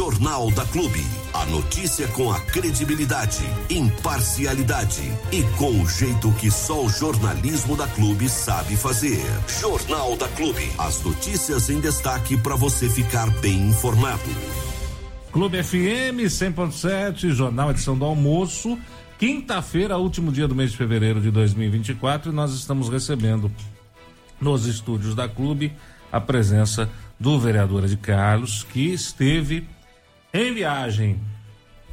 Jornal da Clube. A notícia com a credibilidade, imparcialidade e com o jeito que só o jornalismo da Clube sabe fazer. Jornal da Clube. As notícias em destaque para você ficar bem informado. Clube FM 100.7, Jornal Edição do Almoço. Quinta-feira, último dia do mês de fevereiro de 2024, e nós estamos recebendo nos estúdios da Clube a presença do vereador de Carlos, que esteve em viagem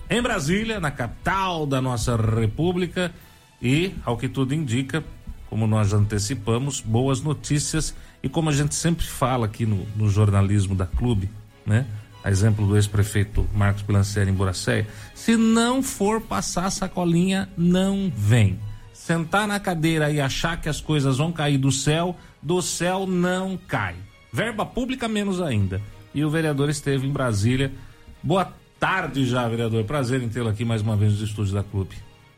em Brasília, na capital da nossa República, e, ao que tudo indica, como nós antecipamos, boas notícias e como a gente sempre fala aqui no, no jornalismo da Clube, né? A exemplo do ex-prefeito Marcos Pilancieri em Boracéia, se não for passar sacolinha, não vem. Sentar na cadeira e achar que as coisas vão cair do céu, do céu não cai. Verba pública menos ainda. E o vereador esteve em Brasília. Boa tarde já, vereador. Prazer em tê-lo aqui mais uma vez nos estúdios da Clube.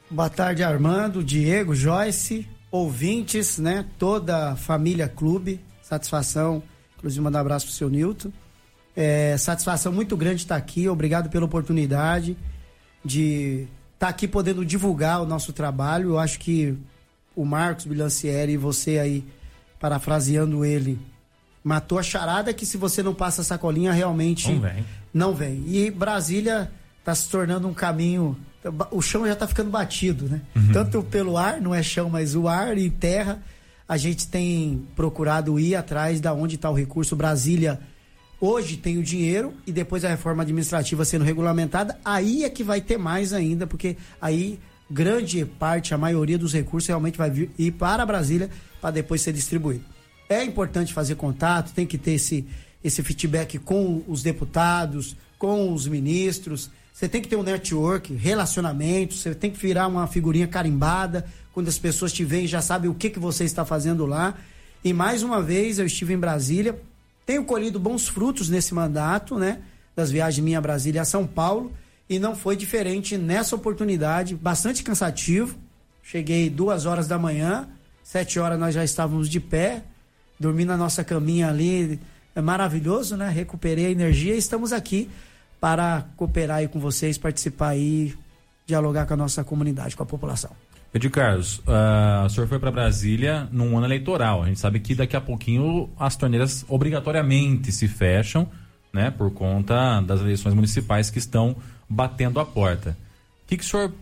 Boa tarde, Armando, Diego, Joyce, ouvintes, né? Toda a família Clube. Satisfação, inclusive mandar um abraço pro seu Nilton. É, satisfação muito grande estar aqui. Obrigado pela oportunidade de estar aqui podendo divulgar o nosso trabalho. Eu acho que o Marcos Bilancieri e você aí, parafraseando ele, matou a charada que se você não passa a sacolinha, realmente Não vem. E Brasília está se tornando um caminho. O chão já está ficando batido, né? Tanto pelo ar, não é chão, mas o ar e terra. A gente tem procurado ir atrás da onde está o recurso. Brasília hoje tem o dinheiro e depois a reforma administrativa sendo regulamentada, aí é que vai ter mais ainda, porque aí grande parte, a maioria dos recursos realmente vai vir, ir para Brasília para depois ser distribuído. É importante fazer contato, tem que ter esse, esse feedback com os deputados, com os ministros. Você tem que ter um network, relacionamento, você tem que virar uma figurinha carimbada. Quando as pessoas te veem, já sabem o que, que você está fazendo lá. E mais uma vez eu estive em Brasília, tenho colhido bons frutos nesse mandato, né? Das viagens minha a Brasília a São Paulo. E não foi diferente nessa oportunidade, bastante cansativo. Cheguei duas horas da manhã, sete horas nós já estávamos de pé, dormi na nossa caminha ali, é maravilhoso, né? Recuperei a energia e estamos aqui para cooperar aí com vocês, participar aí, dialogar com a nossa comunidade, com a população. Edir Carlos, ah, o senhor foi para Brasília num ano eleitoral. A gente sabe que daqui a pouquinho as torneiras obrigatoriamente se fecham, né, por conta das eleições municipais que estão batendo a porta. O que, que o senhor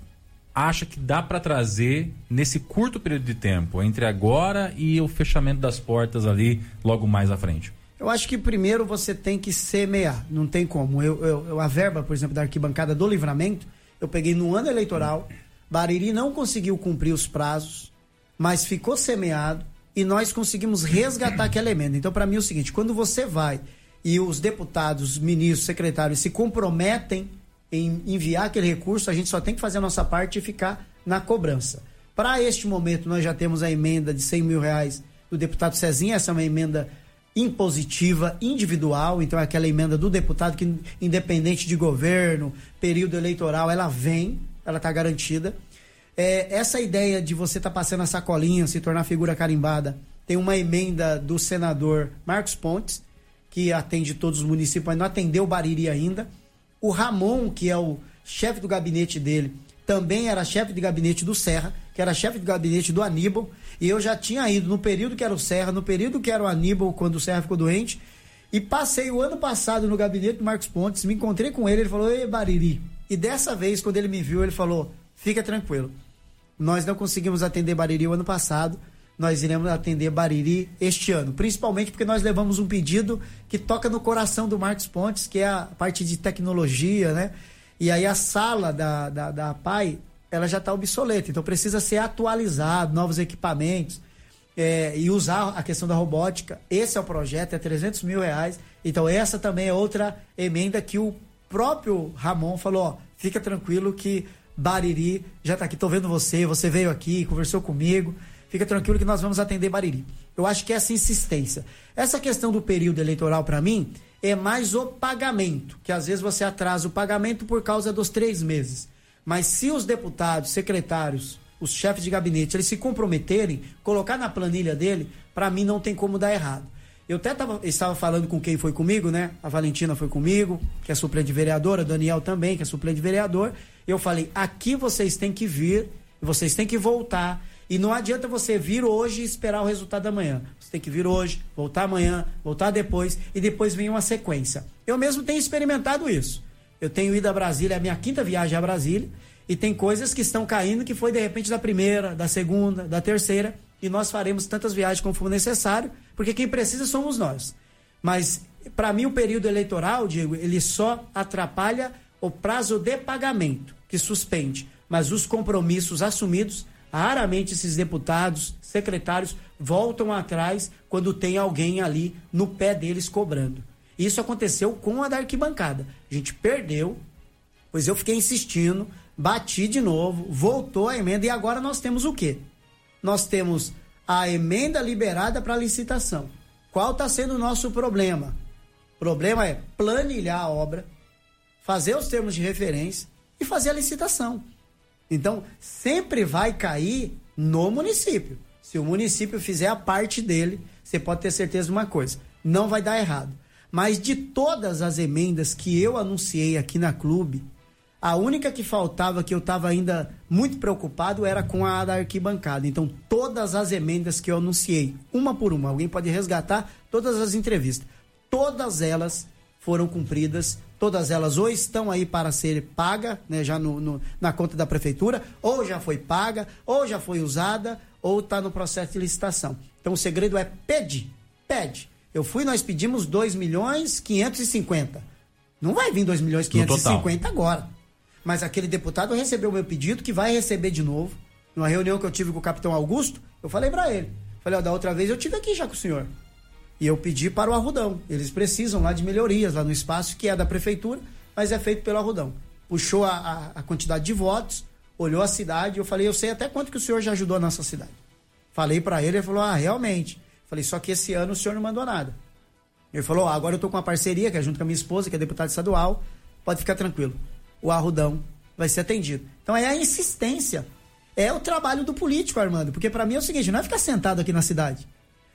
acha que dá para trazer nesse curto período de tempo, entre agora e o fechamento das portas ali logo mais à frente? Eu acho que primeiro você tem que semear, não tem como. Eu, eu- a verba, por exemplo, da arquibancada do livramento, eu peguei no ano eleitoral, Bariri não conseguiu cumprir os prazos, mas ficou semeado e nós conseguimos resgatar aquela emenda. Então, para mim é o seguinte: quando você vai e os deputados, ministros, secretários se comprometem em enviar aquele recurso, a gente só tem que fazer a nossa parte e ficar na cobrança. Para este momento, nós já temos a emenda de 100 mil reais do deputado Cezinha, essa é uma emenda impositiva, individual, então é aquela emenda do deputado que, independente de governo, período eleitoral, ela vem, ela está garantida. É, essa ideia de você estar passando a sacolinha, se tornar figura carimbada, tem uma emenda do senador Marcos Pontes, que atende todos os municípios, mas não atendeu Bariri ainda. O Ramon, que é o chefe do gabinete dele, também era chefe de gabinete do Serra, que era chefe de gabinete do Aníbal. E eu já tinha ido no período que era o Serra, no período que era o Aníbal, quando o Serra ficou doente. E passei o ano passado no gabinete do Marcos Pontes, me encontrei com ele, ele falou: Ei, Bariri. E dessa vez, quando ele me viu, ele falou: Fica tranquilo. Nós não conseguimos atender Bariri o ano passado, nós iremos atender Bariri este ano. Principalmente porque nós levamos um pedido que toca no coração do Marcos Pontes, que é a parte de tecnologia, né? E aí a sala da, da, da PAI, ela já está obsoleta, então precisa ser atualizado, novos equipamentos. é, e usar a questão da robótica. Esse é o projeto, é 300 mil reais. Então, essa também é outra emenda que o próprio Ramon falou: ó, fica tranquilo que Bariri já está aqui, tô vendo você, você veio aqui, conversou comigo. Fica tranquilo que nós vamos atender Bariri. Eu acho que essa insistência. Essa questão do período eleitoral, para mim, é mais o pagamento, que às vezes você atrasa o pagamento por causa dos três meses. Mas se os deputados, secretários, os chefes de gabinete, eles se comprometerem, colocar na planilha dele, para mim não tem como dar errado. Eu até tava, estava falando com quem foi comigo, né? A Valentina foi comigo, que é suplente vereadora, Daniel também, que é suplente vereador. Eu falei: aqui vocês têm que vir, vocês têm que voltar. E não adianta você vir hoje e esperar o resultado amanhã. Você tem que vir hoje, voltar amanhã, voltar depois e depois vem uma sequência. Eu mesmo tenho experimentado isso. Eu tenho ido a Brasília, é a minha quinta viagem a Brasília, e tem coisas que estão caindo que foi de repente da primeira, da segunda, da terceira, e nós faremos tantas viagens como for necessário, porque quem precisa somos nós. Mas para mim o período eleitoral, Diego, ele só atrapalha o prazo de pagamento, que suspende, mas os compromissos assumidos, raramente esses deputados, secretários voltam atrás quando tem alguém ali no pé deles cobrando. Isso aconteceu com a da arquibancada. A gente perdeu, pois eu fiquei insistindo, bati de novo, voltou a emenda e agora nós temos o quê? Nós temos a emenda liberada para licitação. Qual está sendo o nosso problema? O problema é planilhar a obra, fazer os termos de referência e fazer a licitação. Então, sempre vai cair no município. Se o município fizer a parte dele, você pode ter certeza de uma coisa: não vai dar errado. Mas de todas as emendas que eu anunciei aqui na clube, a única que faltava, que eu estava ainda muito preocupado, era com a da arquibancada. Então, todas as emendas que eu anunciei, uma por uma, alguém pode resgatar todas as entrevistas. Todas elas foram cumpridas, todas elas ou estão aí para ser paga, né, já no, no, na conta da prefeitura, ou já foi paga, ou já foi usada, ou está no processo de licitação. Então, o segredo é pedir, pede. Eu fui, nós pedimos 2 milhões 550. Não vai vir 2 milhões 550 agora. Mas aquele deputado recebeu o meu pedido, que vai receber de novo. Numa reunião que eu tive com o capitão Augusto, eu falei para ele. Falei, ó, da outra vez eu tive aqui já com o senhor. E eu pedi para o Arrudão. Eles precisam lá de melhorias lá no espaço, que é da prefeitura, mas é feito pelo Arrudão. Puxou a, a, a quantidade de votos, olhou a cidade, eu falei, eu sei até quanto que o senhor já ajudou a nossa cidade. Falei para ele, ele falou, ah, realmente. Falei, só que esse ano o senhor não mandou nada. Ele falou, ah, agora eu tô com uma parceria, que é junto com a minha esposa, que é deputada estadual, pode ficar tranquilo. O Arrudão vai ser atendido. Então é a insistência. É o trabalho do político, Armando, porque para mim é o seguinte, não é ficar sentado aqui na cidade.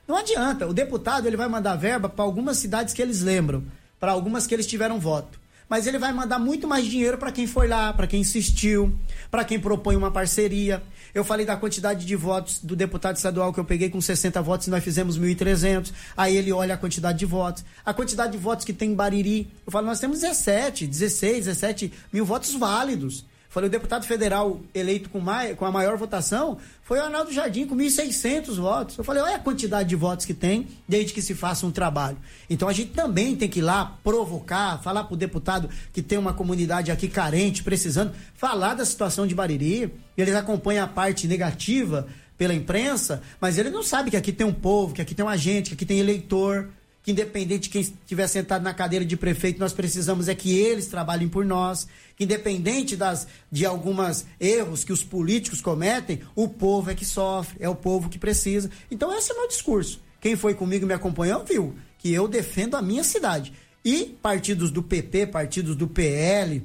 Não adianta, o deputado ele vai mandar verba para algumas cidades que eles lembram, para algumas que eles tiveram voto mas ele vai mandar muito mais dinheiro para quem foi lá, para quem insistiu, para quem propõe uma parceria. Eu falei da quantidade de votos do deputado estadual que eu peguei com 60 votos e nós fizemos 1.300. Aí ele olha a quantidade de votos. A quantidade de votos que tem em Bariri. Eu falo, nós temos 17, 16, 17 mil votos válidos. Falei, o deputado federal eleito com, mai, com a maior votação foi o Arnaldo Jardim, com 1.600 votos. Eu falei, olha a quantidade de votos que tem, desde que se faça um trabalho. Então a gente também tem que ir lá provocar, falar para o deputado que tem uma comunidade aqui carente, precisando, falar da situação de Bariri. Eles acompanham a parte negativa pela imprensa, mas ele não sabe que aqui tem um povo, que aqui tem uma gente, que aqui tem eleitor que independente de quem estiver sentado na cadeira de prefeito, nós precisamos é que eles trabalhem por nós, que independente das, de algumas erros que os políticos cometem, o povo é que sofre, é o povo que precisa. Então esse é o meu discurso. Quem foi comigo e me acompanhou viu que eu defendo a minha cidade. E partidos do PP, partidos do PL,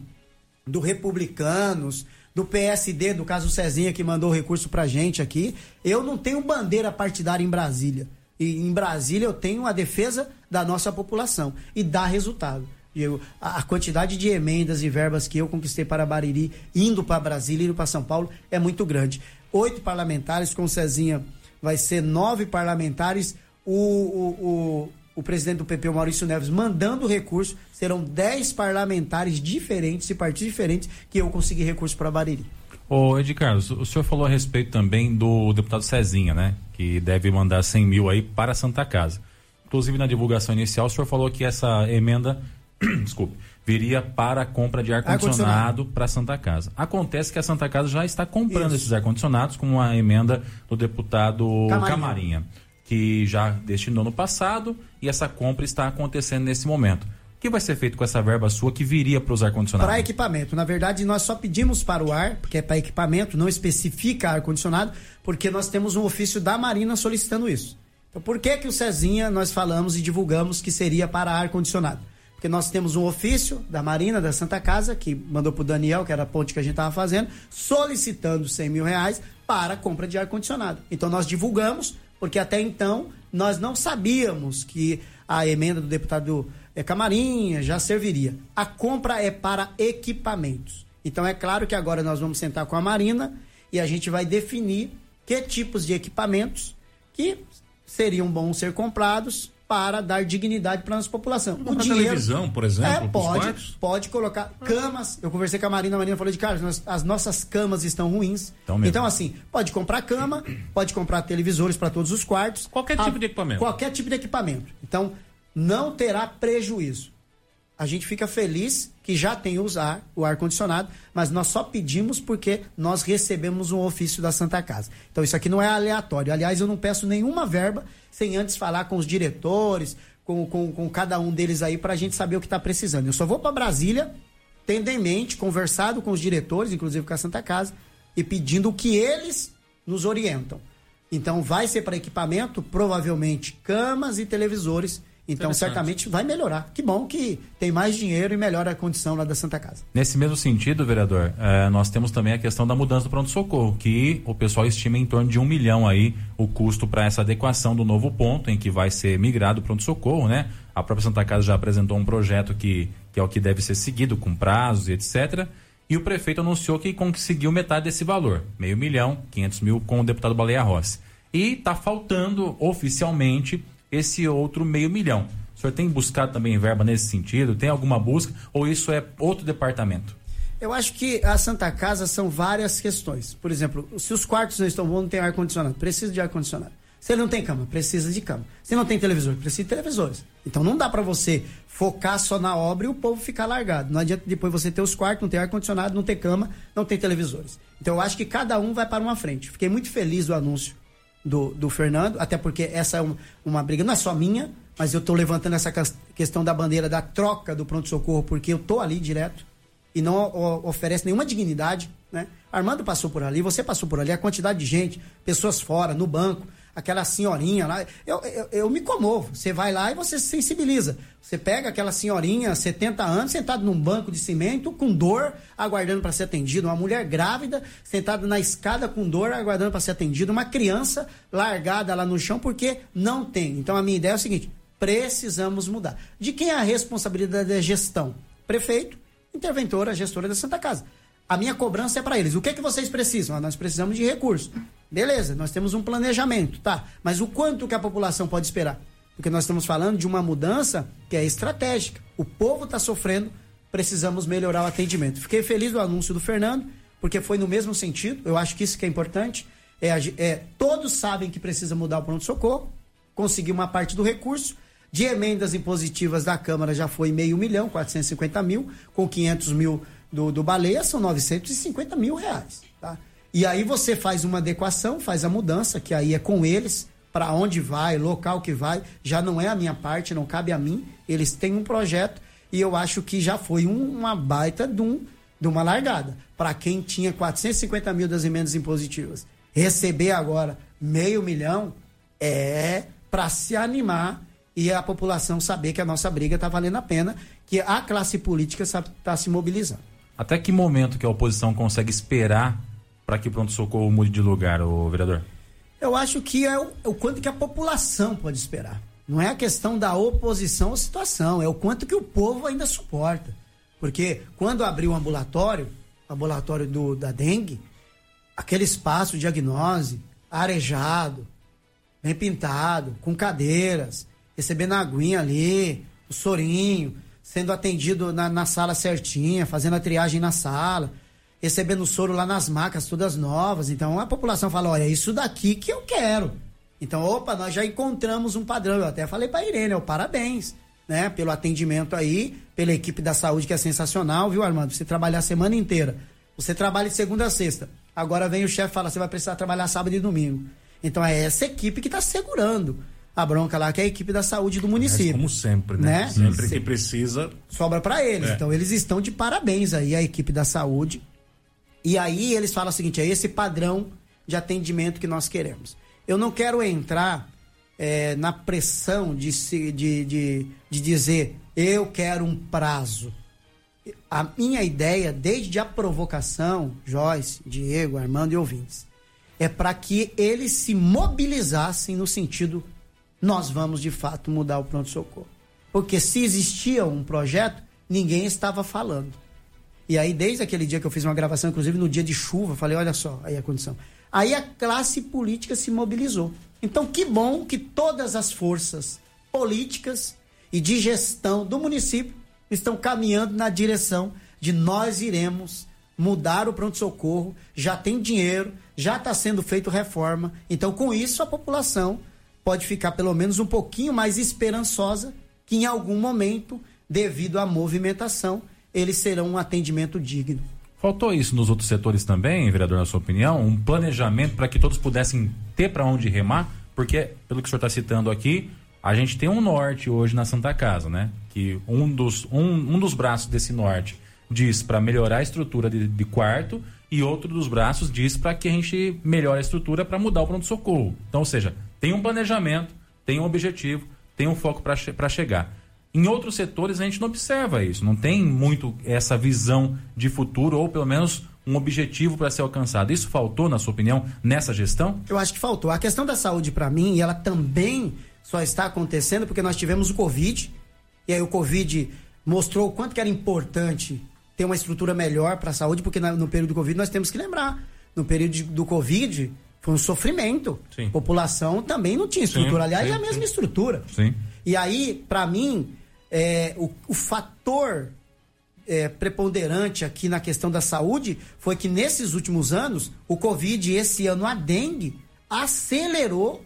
do Republicanos, do PSD, do caso Cezinha que mandou o recurso pra gente aqui, eu não tenho bandeira partidária em Brasília. E em Brasília eu tenho a defesa da nossa população e dá resultado. Eu, a, a quantidade de emendas e verbas que eu conquistei para Bariri, indo para Brasília, indo para São Paulo, é muito grande. Oito parlamentares, com Cezinha vai ser nove parlamentares. O, o, o, o presidente do PP, Maurício Neves, mandando recurso, serão dez parlamentares diferentes e partidos diferentes que eu consegui recurso para Bariri. Ô, Ed Carlos, o senhor falou a respeito também do deputado Cezinha, né? Que deve mandar 100 mil aí para a Santa Casa. Inclusive, na divulgação inicial, o senhor falou que essa emenda, desculpe, viria para a compra de ar-condicionado para a Santa Casa. Acontece que a Santa Casa já está comprando Isso. esses ar-condicionados com uma emenda do deputado Camarinha. Camarinha, que já destinou no passado e essa compra está acontecendo nesse momento. O que vai ser feito com essa verba sua que viria para os ar-condicionado? Para equipamento. Na verdade, nós só pedimos para o ar, porque é para equipamento, não especifica ar-condicionado, porque nós temos um ofício da Marina solicitando isso. Então, por que que o Cezinha nós falamos e divulgamos que seria para ar-condicionado? Porque nós temos um ofício da Marina, da Santa Casa, que mandou para o Daniel, que era a ponte que a gente estava fazendo, solicitando 100 mil reais para a compra de ar-condicionado. Então, nós divulgamos porque até então nós não sabíamos que a emenda do deputado é, Camarinha já serviria. A compra é para equipamentos. Então é claro que agora nós vamos sentar com a Marina e a gente vai definir que tipos de equipamentos que seriam bons ser comprados para dar dignidade para a nossa população. Dinheiro, televisão, por exemplo, é, pode, pode colocar camas. Eu conversei com a Marina, a Marina falou de cara, as nossas camas estão ruins. Então, então, assim, pode comprar cama, pode comprar televisores para todos os quartos. Qualquer a, tipo de equipamento. Qualquer tipo de equipamento. Então, não terá prejuízo. A gente fica feliz que já tem usar o ar-condicionado, mas nós só pedimos porque nós recebemos um ofício da Santa Casa. Então isso aqui não é aleatório. Aliás, eu não peço nenhuma verba sem antes falar com os diretores, com, com, com cada um deles aí, para a gente saber o que está precisando. Eu só vou para Brasília, tendo em mente, conversado com os diretores, inclusive com a Santa Casa, e pedindo o que eles nos orientam. Então vai ser para equipamento, provavelmente camas e televisores então, certamente vai melhorar. Que bom que tem mais dinheiro e melhora a condição lá da Santa Casa. Nesse mesmo sentido, vereador, eh, nós temos também a questão da mudança do pronto-socorro, que o pessoal estima em torno de um milhão aí o custo para essa adequação do novo ponto em que vai ser migrado o pronto-socorro, né? A própria Santa Casa já apresentou um projeto que, que é o que deve ser seguido, com prazos e etc. E o prefeito anunciou que conseguiu metade desse valor, meio milhão, 500 mil, com o deputado Baleia Rossi. E está faltando oficialmente esse outro meio milhão. O senhor tem buscado também verba nesse sentido? Tem alguma busca? Ou isso é outro departamento? Eu acho que a Santa Casa são várias questões. Por exemplo, se os quartos não estão bons, não tem ar-condicionado, precisa de ar-condicionado. Se ele não tem cama, precisa de cama. Se não tem televisor, precisa de televisores. Então não dá para você focar só na obra e o povo ficar largado. Não adianta depois você ter os quartos, não ter ar-condicionado, não ter cama, não ter televisores. Então eu acho que cada um vai para uma frente. Fiquei muito feliz do anúncio do, do Fernando, até porque essa é um, uma briga, não é só minha, mas eu estou levantando essa questão da bandeira da troca do pronto-socorro, porque eu estou ali direto e não o, oferece nenhuma dignidade. Né? Armando passou por ali, você passou por ali, a quantidade de gente, pessoas fora, no banco aquela senhorinha lá. Eu, eu, eu, me comovo. Você vai lá e você se sensibiliza. Você pega aquela senhorinha, 70 anos, sentada num banco de cimento, com dor, aguardando para ser atendida. Uma mulher grávida, sentada na escada com dor, aguardando para ser atendida. Uma criança largada lá no chão porque não tem. Então a minha ideia é o seguinte: precisamos mudar. De quem é a responsabilidade da gestão? Prefeito, interventora, gestora da Santa Casa. A minha cobrança é para eles. O que é que vocês precisam? Ah, nós precisamos de recursos. Beleza, nós temos um planejamento, tá? Mas o quanto que a população pode esperar? Porque nós estamos falando de uma mudança que é estratégica. O povo está sofrendo, precisamos melhorar o atendimento. Fiquei feliz do anúncio do Fernando, porque foi no mesmo sentido. Eu acho que isso que é importante. É, é todos sabem que precisa mudar o pronto-socorro, conseguir uma parte do recurso. De emendas impositivas da Câmara já foi meio milhão, 450 mil, com 500 mil do, do Baleia, são 950 mil reais. Tá? E aí você faz uma adequação, faz a mudança, que aí é com eles, para onde vai, local que vai, já não é a minha parte, não cabe a mim. Eles têm um projeto e eu acho que já foi um, uma baita de, um, de uma largada. Para quem tinha 450 mil das emendas impositivas, receber agora meio milhão é para se animar e a população saber que a nossa briga está valendo a pena, que a classe política está se mobilizando. Até que momento que a oposição consegue esperar para que pronto-socorro mude de lugar, o vereador? Eu acho que é o, é o, quanto que a população pode esperar. Não é a questão da oposição à situação, é o quanto que o povo ainda suporta. Porque quando abriu o ambulatório, ambulatório do, da dengue, aquele espaço diagnose, arejado, bem pintado, com cadeiras, recebendo a aguinha ali, o sorinho, sendo atendido na, na sala certinha, fazendo a triagem na sala recebendo soro lá nas macas, todas novas. Então a população fala: olha, isso daqui que eu quero. Então, opa, nós já encontramos um padrão. Eu até falei para Irene, ó, parabéns, né, pelo atendimento aí, pela equipe da saúde que é sensacional, viu, Armando? Você trabalhar a semana inteira. Você trabalha de segunda a sexta. Agora vem o chefe e fala: você vai precisar trabalhar sábado e domingo. Então é essa equipe que está segurando a bronca lá, que é a equipe da saúde do município. como sempre, né? né? Sempre que precisa. Sobra para eles. É. Então eles estão de parabéns aí, a equipe da saúde e aí eles falam o seguinte: é esse padrão de atendimento que nós queremos. Eu não quero entrar é, na pressão de, se, de, de, de dizer eu quero um prazo. A minha ideia, desde a provocação, Joyce, Diego, Armando e ouvintes, é para que eles se mobilizassem no sentido nós vamos de fato mudar o pronto-socorro. Porque se existia um projeto, ninguém estava falando. E aí, desde aquele dia que eu fiz uma gravação, inclusive no dia de chuva, falei: olha só, aí a condição. Aí a classe política se mobilizou. Então, que bom que todas as forças políticas e de gestão do município estão caminhando na direção de nós iremos mudar o pronto-socorro, já tem dinheiro, já está sendo feito reforma. Então, com isso, a população pode ficar pelo menos um pouquinho mais esperançosa que em algum momento, devido à movimentação, eles serão um atendimento digno. Faltou isso nos outros setores também, vereador, na sua opinião? Um planejamento para que todos pudessem ter para onde remar? Porque, pelo que o senhor está citando aqui, a gente tem um norte hoje na Santa Casa, né? Que um dos, um, um dos braços desse norte diz para melhorar a estrutura de, de, quarto e outro dos braços diz para que a gente melhore a estrutura para mudar o pronto-socorro. Então, ou seja, tem um planejamento, tem um objetivo, tem um foco para chegar. Em outros setores a gente não observa isso, não tem muito essa visão de futuro ou pelo menos um objetivo para ser alcançado. Isso faltou, na sua opinião, nessa gestão? Eu acho que faltou. A questão da saúde, para mim, ela também só está acontecendo porque nós tivemos o Covid, e aí o Covid mostrou o quanto que era importante ter uma estrutura melhor para a saúde, porque no período do Covid nós temos que lembrar, no período do Covid foi um sofrimento. Sim. A população também não tinha estrutura. Sim, Aliás, sim, é a mesma estrutura. Sim. E aí, para mim, é, o, o fator é, preponderante aqui na questão da saúde foi que nesses últimos anos, o Covid e esse ano a dengue acelerou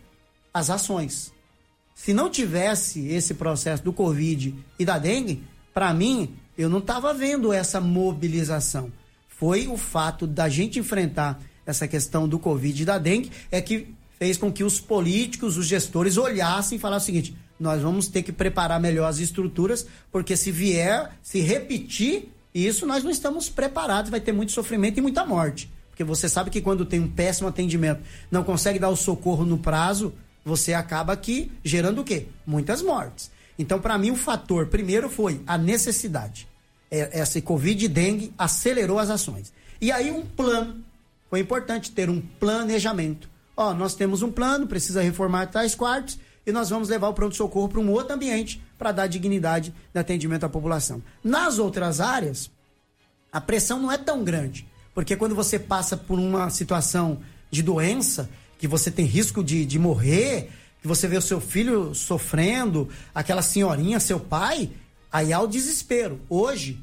as ações. Se não tivesse esse processo do Covid e da dengue, para mim, eu não estava vendo essa mobilização. Foi o fato da gente enfrentar essa questão do Covid e da dengue é que fez com que os políticos, os gestores olhassem e falassem o seguinte: nós vamos ter que preparar melhor as estruturas, porque se vier, se repetir isso, nós não estamos preparados, vai ter muito sofrimento e muita morte. Porque você sabe que quando tem um péssimo atendimento, não consegue dar o socorro no prazo, você acaba aqui gerando o quê? Muitas mortes. Então, para mim, o fator primeiro foi a necessidade. É, essa Covid e dengue acelerou as ações. E aí, um plano. Foi importante ter um planejamento. Ó, nós temos um plano, precisa reformar tais quartos e nós vamos levar o pronto-socorro para um outro ambiente para dar dignidade de atendimento à população. Nas outras áreas, a pressão não é tão grande, porque quando você passa por uma situação de doença, que você tem risco de, de morrer, que você vê o seu filho sofrendo, aquela senhorinha, seu pai, aí há o desespero. Hoje,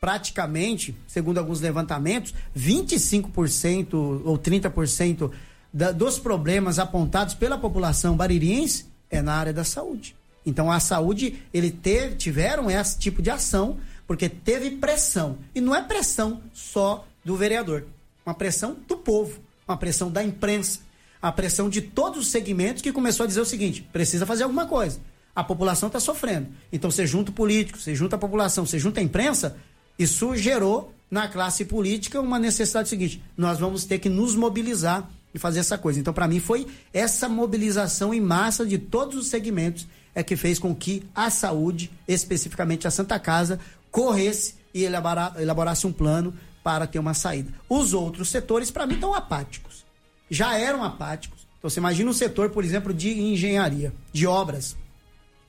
praticamente, segundo alguns levantamentos, 25% ou 30% da, dos problemas apontados pela população baririense é na área da saúde. Então a saúde, ele teve, tiveram esse tipo de ação porque teve pressão. E não é pressão só do vereador, uma pressão do povo, uma pressão da imprensa, a pressão de todos os segmentos que começou a dizer o seguinte: precisa fazer alguma coisa. A população está sofrendo. Então você junta o político, você junta a população, você junta a imprensa, isso gerou na classe política uma necessidade seguinte: nós vamos ter que nos mobilizar e fazer essa coisa. Então, para mim, foi essa mobilização em massa de todos os segmentos é que fez com que a saúde, especificamente a Santa Casa, corresse e elaborasse um plano para ter uma saída. Os outros setores, para mim, estão apáticos. Já eram apáticos. Então, você imagina um setor, por exemplo, de engenharia, de obras.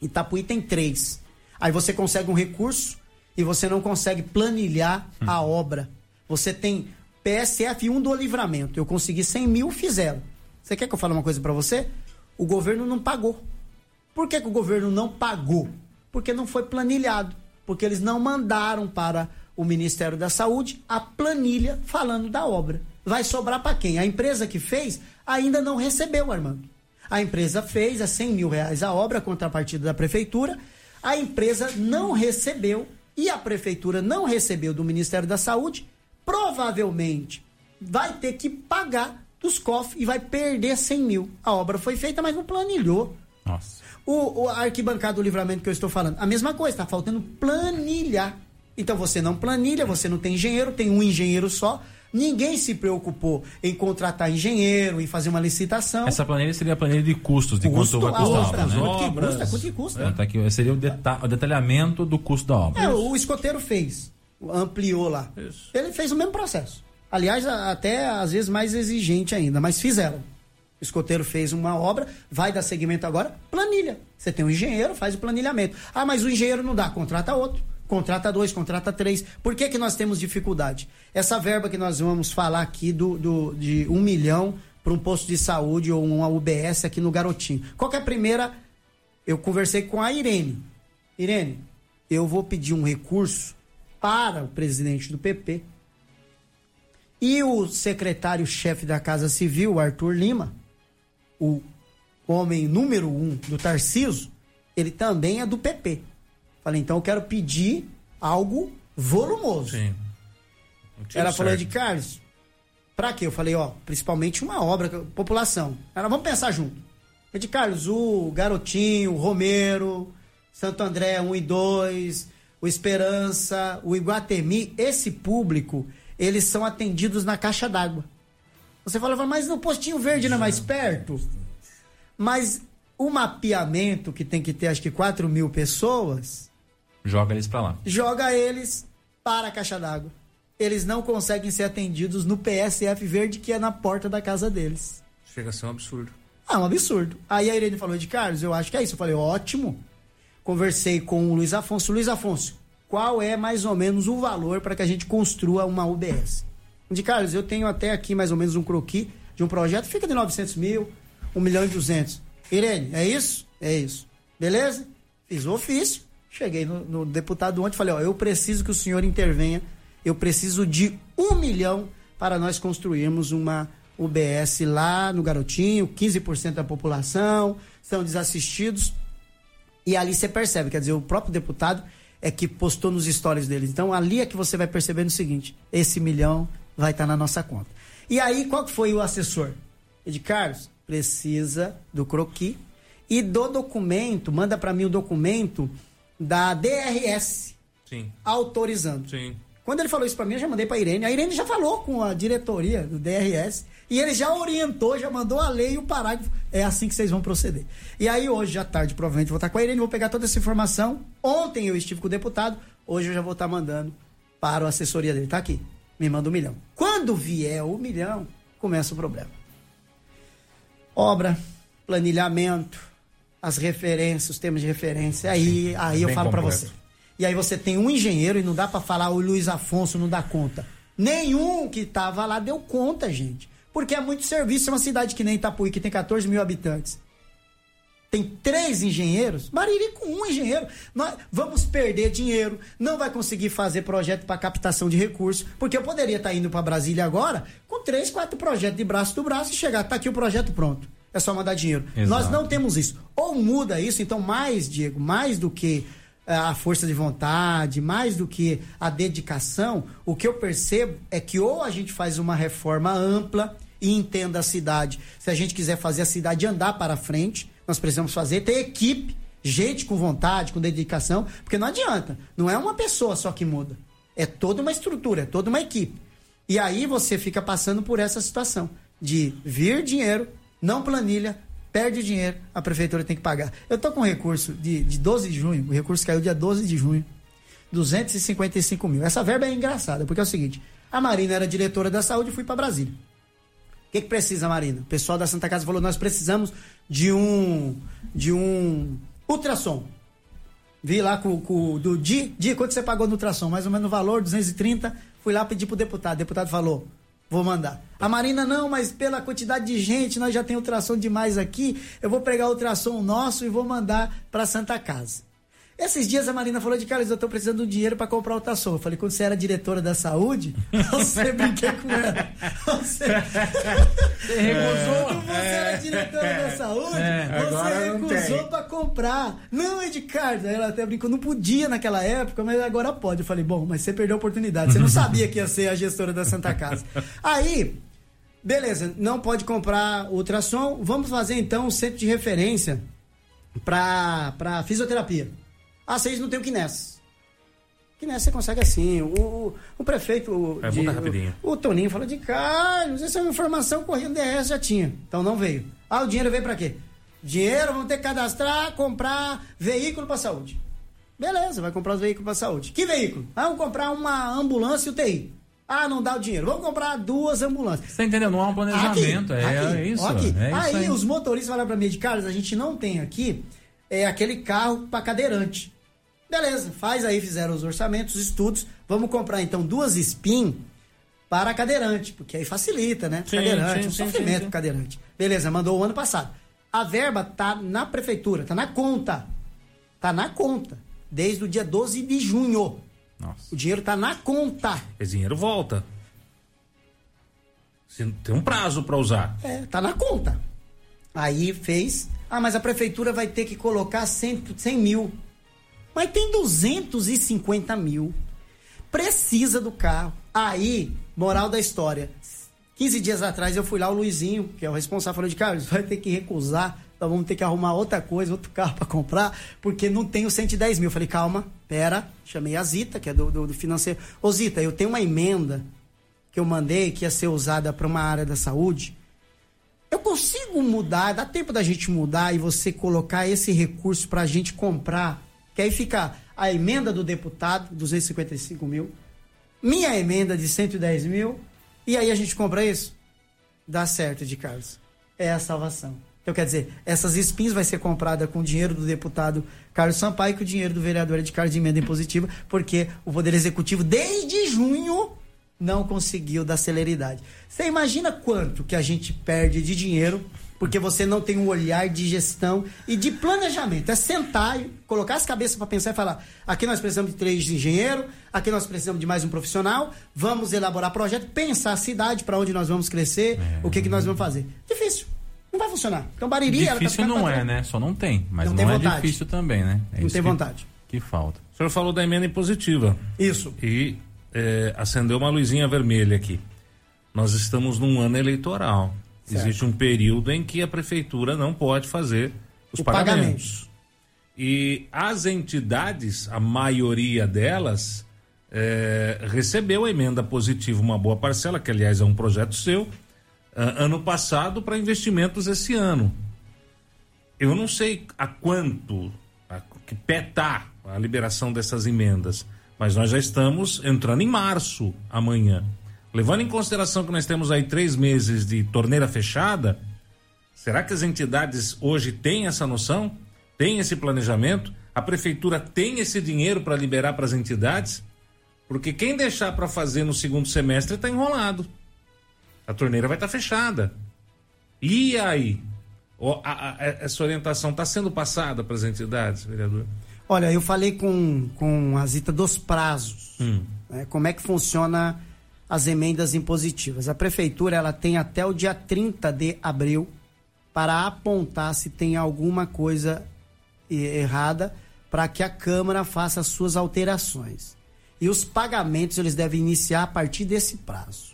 Itapuí tem três. Aí você consegue um recurso e você não consegue planilhar a obra. Você tem PSF 1 do livramento. Eu consegui 100 mil, fizeram. Você quer que eu fale uma coisa para você? O governo não pagou. Por que, que o governo não pagou? Porque não foi planilhado. Porque eles não mandaram para o Ministério da Saúde a planilha falando da obra. Vai sobrar para quem? A empresa que fez ainda não recebeu, Armando. A empresa fez a 100 mil reais a obra, a contrapartida da prefeitura. A empresa não recebeu e a prefeitura não recebeu do Ministério da Saúde provavelmente vai ter que pagar dos cofres e vai perder 100 mil. A obra foi feita, mas não planilhou. Nossa. O, o arquibancado do livramento que eu estou falando, a mesma coisa, está faltando planilhar. Então você não planilha, você não tem engenheiro, tem um engenheiro só. Ninguém se preocupou em contratar engenheiro, em fazer uma licitação. Essa planilha seria a planilha de custos, de custo, quanto vai custar a obra. Né? Quanto que custa, quanto que custa. É, tá aqui, seria o, deta o detalhamento do custo da obra. É, o escoteiro fez ampliou lá. Isso. Ele fez o mesmo processo. Aliás, até às vezes mais exigente ainda, mas fizeram. O escoteiro fez uma obra, vai dar segmento agora, planilha. Você tem um engenheiro, faz o planilhamento. Ah, mas o engenheiro não dá, contrata outro. Contrata dois, contrata três. Por que, que nós temos dificuldade? Essa verba que nós vamos falar aqui do, do de um milhão para um posto de saúde ou uma UBS aqui no Garotinho. Qual que é a primeira? Eu conversei com a Irene. Irene, eu vou pedir um recurso para o presidente do PP e o secretário-chefe da Casa Civil, Arthur Lima, o homem número um do Tarciso, ele também é do PP. Falei, então eu quero pedir algo volumoso. Sim. Ela certo. falou de Carlos, pra quê? Eu falei, ó, principalmente uma obra, população. Ela, vamos pensar junto. de Carlos, o Garotinho, o Romero, Santo André 1 e 2, o Esperança, o Iguatemi, esse público, eles são atendidos na caixa d'água. Você fala, mas no postinho verde não é mais perto? Mas o mapeamento que tem que ter acho que 4 mil pessoas. Joga eles para lá. Joga eles para a caixa d'água. Eles não conseguem ser atendidos no PSF verde que é na porta da casa deles. Chega a ser um absurdo. Ah, um absurdo. Aí a Irene falou de Carlos, eu acho que é isso. Eu falei, ótimo. Conversei com o Luiz Afonso. Luiz Afonso, qual é mais ou menos o valor para que a gente construa uma UBS? De Carlos, eu tenho até aqui mais ou menos um croqui de um projeto, fica de 900 mil, 1 milhão e 200. Irene, é isso? É isso. Beleza? Fiz o ofício, cheguei no, no deputado ontem e falei, ó, eu preciso que o senhor intervenha, eu preciso de um milhão para nós construirmos uma UBS lá no Garotinho, 15% da população são desassistidos. E ali você percebe, quer dizer, o próprio deputado é que postou nos stories dele. Então ali é que você vai percebendo o seguinte: esse milhão vai estar tá na nossa conta. E aí, qual foi o assessor? Ed Carlos, precisa do croqui e do documento, manda para mim o documento da DRS. Sim. Autorizando. Sim. Quando ele falou isso para mim, eu já mandei para Irene. A Irene já falou com a diretoria do DRS e ele já orientou, já mandou a lei e o parágrafo. É assim que vocês vão proceder. E aí, hoje à tarde, provavelmente, vou estar com a Irene, vou pegar toda essa informação. Ontem eu estive com o deputado, hoje eu já vou estar mandando para a assessoria dele. Tá aqui. Me manda um milhão. Quando vier o milhão, começa o problema. Obra, planilhamento, as referências, os termos de referência. Aí, aí eu falo para você. E aí você tem um engenheiro e não dá para falar o Luiz Afonso não dá conta. Nenhum que tava lá deu conta, gente. Porque é muito serviço, é uma cidade que nem Itapuí, que tem 14 mil habitantes. Tem três engenheiros, Mariri com um engenheiro. Nós vamos perder dinheiro, não vai conseguir fazer projeto para captação de recursos, porque eu poderia estar tá indo para Brasília agora com três, quatro projetos de braço do braço e chegar, tá aqui o projeto pronto. É só mandar dinheiro. Exato. Nós não temos isso. Ou muda isso, então mais, Diego, mais do que a força de vontade, mais do que a dedicação, o que eu percebo é que ou a gente faz uma reforma ampla e entenda a cidade. Se a gente quiser fazer a cidade andar para frente, nós precisamos fazer, ter equipe, gente com vontade, com dedicação, porque não adianta. Não é uma pessoa só que muda. É toda uma estrutura, é toda uma equipe. E aí você fica passando por essa situação de vir dinheiro, não planilha, perde dinheiro, a prefeitura tem que pagar. Eu tô com um recurso de, de 12 de junho, o recurso caiu dia 12 de junho, 255 mil. Essa verba é engraçada, porque é o seguinte, a Marina era diretora da saúde e fui para Brasília que, que precisa, Marina? O pessoal da Santa Casa falou: nós precisamos de um de um ultrassom. Vi lá com, com do Di, Di, quanto você pagou no ultrassom? Mais ou menos o valor, 230. Fui lá pedir pro deputado. O deputado falou: vou mandar. A Marina, não, mas pela quantidade de gente, nós já tem ultrassom demais aqui. Eu vou pegar o ultrassom nosso e vou mandar pra Santa Casa. Esses dias a Marina falou de Carlos, eu tô precisando de dinheiro para comprar o Tassou. Eu falei, quando você era diretora da saúde, você brinquei com ela. Você, você recusou. Quando você era diretora é, da saúde, é, você recusou para comprar. Não, é de Carlos. Ela até brincou, não podia naquela época, mas agora pode. Eu falei, bom, mas você perdeu a oportunidade. Você não sabia que ia ser a gestora da Santa Casa. Aí, beleza, não pode comprar ultrassom. Vamos fazer então um centro de referência para fisioterapia. Ah, vocês não tem o Kines. Kines você consegue assim. O, o, o prefeito. É, de, rapidinho. O, o, Toninho falou de Carlos, essa é uma informação corrida o DS já tinha. Então não veio. Ah, o dinheiro veio para quê? Dinheiro, vamos ter que cadastrar, comprar veículo para saúde. Beleza, vai comprar os veículos para saúde. Que veículo? Ah, vamos comprar uma ambulância e UTI. Ah, não dá o dinheiro. Vamos comprar duas ambulâncias. Você entendeu? Não há um planejamento. Aqui, é, aqui, é isso. aqui. É isso aí, aí. os motoristas falaram pra mim de Carlos, a gente não tem aqui é, aquele carro pra cadeirante. Beleza, faz aí, fizeram os orçamentos, os estudos. Vamos comprar então duas spin para cadeirante, porque aí facilita, né? Sim, cadeirante, sim, um sim, sofrimento sim, sim. pro cadeirante. Beleza, mandou o ano passado. A verba tá na prefeitura, tá na conta. Tá na conta. Desde o dia 12 de junho. Nossa. O dinheiro tá na conta. Esse dinheiro volta. Você Tem um prazo para usar. É, tá na conta. Aí fez. Ah, mas a prefeitura vai ter que colocar 100, 100 mil. Mas tem 250 mil. Precisa do carro. Aí, moral da história. 15 dias atrás eu fui lá, o Luizinho, que é o responsável, falou de Carlos, vai ter que recusar. Nós vamos ter que arrumar outra coisa, outro carro para comprar, porque não tem os 110 mil. Eu falei, calma, pera. Chamei a Zita, que é do, do, do financeiro. Ô, Zita, eu tenho uma emenda que eu mandei que ia ser usada para uma área da saúde. Eu consigo mudar, dá tempo da gente mudar e você colocar esse recurso para a gente comprar. Que aí fica a emenda do deputado, 255 mil, minha emenda de 110 mil, e aí a gente compra isso? Dá certo, de Carlos. É a salvação. Então, quer dizer, essas spins vai ser comprada com o dinheiro do deputado Carlos Sampaio e com o dinheiro do vereador de Carlos de emenda impositiva, porque o Poder Executivo, desde junho, não conseguiu dar celeridade. Você imagina quanto que a gente perde de dinheiro porque você não tem um olhar de gestão e de planejamento. É sentar e colocar as cabeças para pensar e falar: aqui nós precisamos de três engenheiros, aqui nós precisamos de mais um profissional, vamos elaborar projeto, pensar a cidade, para onde nós vamos crescer, o que, que nós vamos fazer. Difícil. Não vai funcionar. Então, Bariri, ela tá Difícil ficando não pra é, trás. né? Só não tem. Mas Não não, tem é vontade. difícil também, né? É Não isso tem que- vontade. Que falta. O senhor falou da emenda impositiva Isso. e é, acendeu uma luzinha vermelha aqui. Nós estamos num ano eleitoral. Certo. Existe um período em que a prefeitura não pode fazer os O pagamentos. E as entidades, a maioria delas, é, recebeu a emenda positiva, uma boa parcela, que aliás é um projeto seu, ah, ano passado para investimentos esse ano. Eu não sei a quanto, a que pé tá a liberação dessas emendas, mas nós já estamos entrando em março amanhã. Levando em consideração que nós temos aí três meses de torneira fechada, será que as entidades hoje têm essa noção? Têm esse planejamento? A prefeitura tem esse dinheiro para liberar para as entidades? Porque quem deixar para fazer no segundo semestre está enrolado. A torneira vai estar fechada. E aí? A- a- essa orientação está sendo passada para as entidades, vereador? Olha, eu falei com, com a Zita dos prazos. né? Como é que funciona as emendas impositivas? A prefeitura ela tem até o dia 30 de abril para apontar se tem alguma coisa e- errada para que a Câmara faça as suas alterações. E os pagamentos eles devem iniciar a partir desse prazo.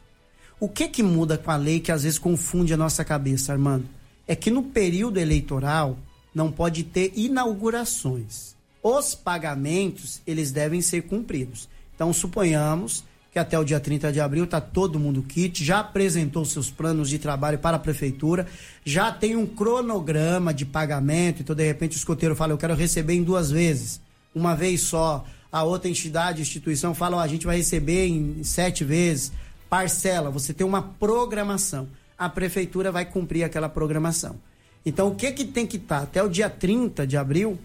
O que que muda com a lei que às vezes confunde a nossa cabeça, Armando? É que no período eleitoral não pode ter inaugurações. Os pagamentos, eles devem ser cumpridos. Então, suponhamos que até o dia 30 de abril está todo mundo kit, já apresentou seus planos de trabalho para a prefeitura, já tem um cronograma de pagamento, então de repente o escoteiro fala, eu quero receber em duas vezes, uma vez só. A outra entidade, instituição fala, ó, a gente vai receber em sete vezes, parcela, você tem uma programação. A prefeitura vai cumprir aquela programação. Então, o que que tem que estar? Até o dia 30 de abril,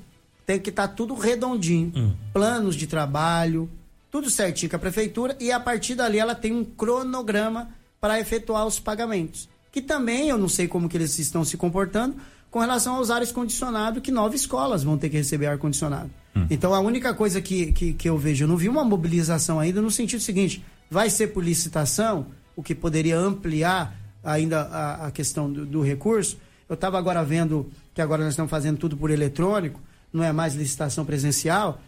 tem que estar tudo redondinho. Planos de trabalho, tudo certinho com a prefeitura, e a partir dali ela tem um cronograma para efetuar os pagamentos. Que também eu não sei como que eles estão se comportando com relação aos ares condicionados, que nove escolas vão ter que receber ar-condicionado. Então a única coisa que, que, que eu vejo, eu não vi uma mobilização ainda no sentido seguinte: vai ser por licitação, o que poderia ampliar ainda a, a questão do, do recurso. Eu estava agora vendo que agora nós estamos fazendo tudo por eletrônico, não é mais licitação presencial.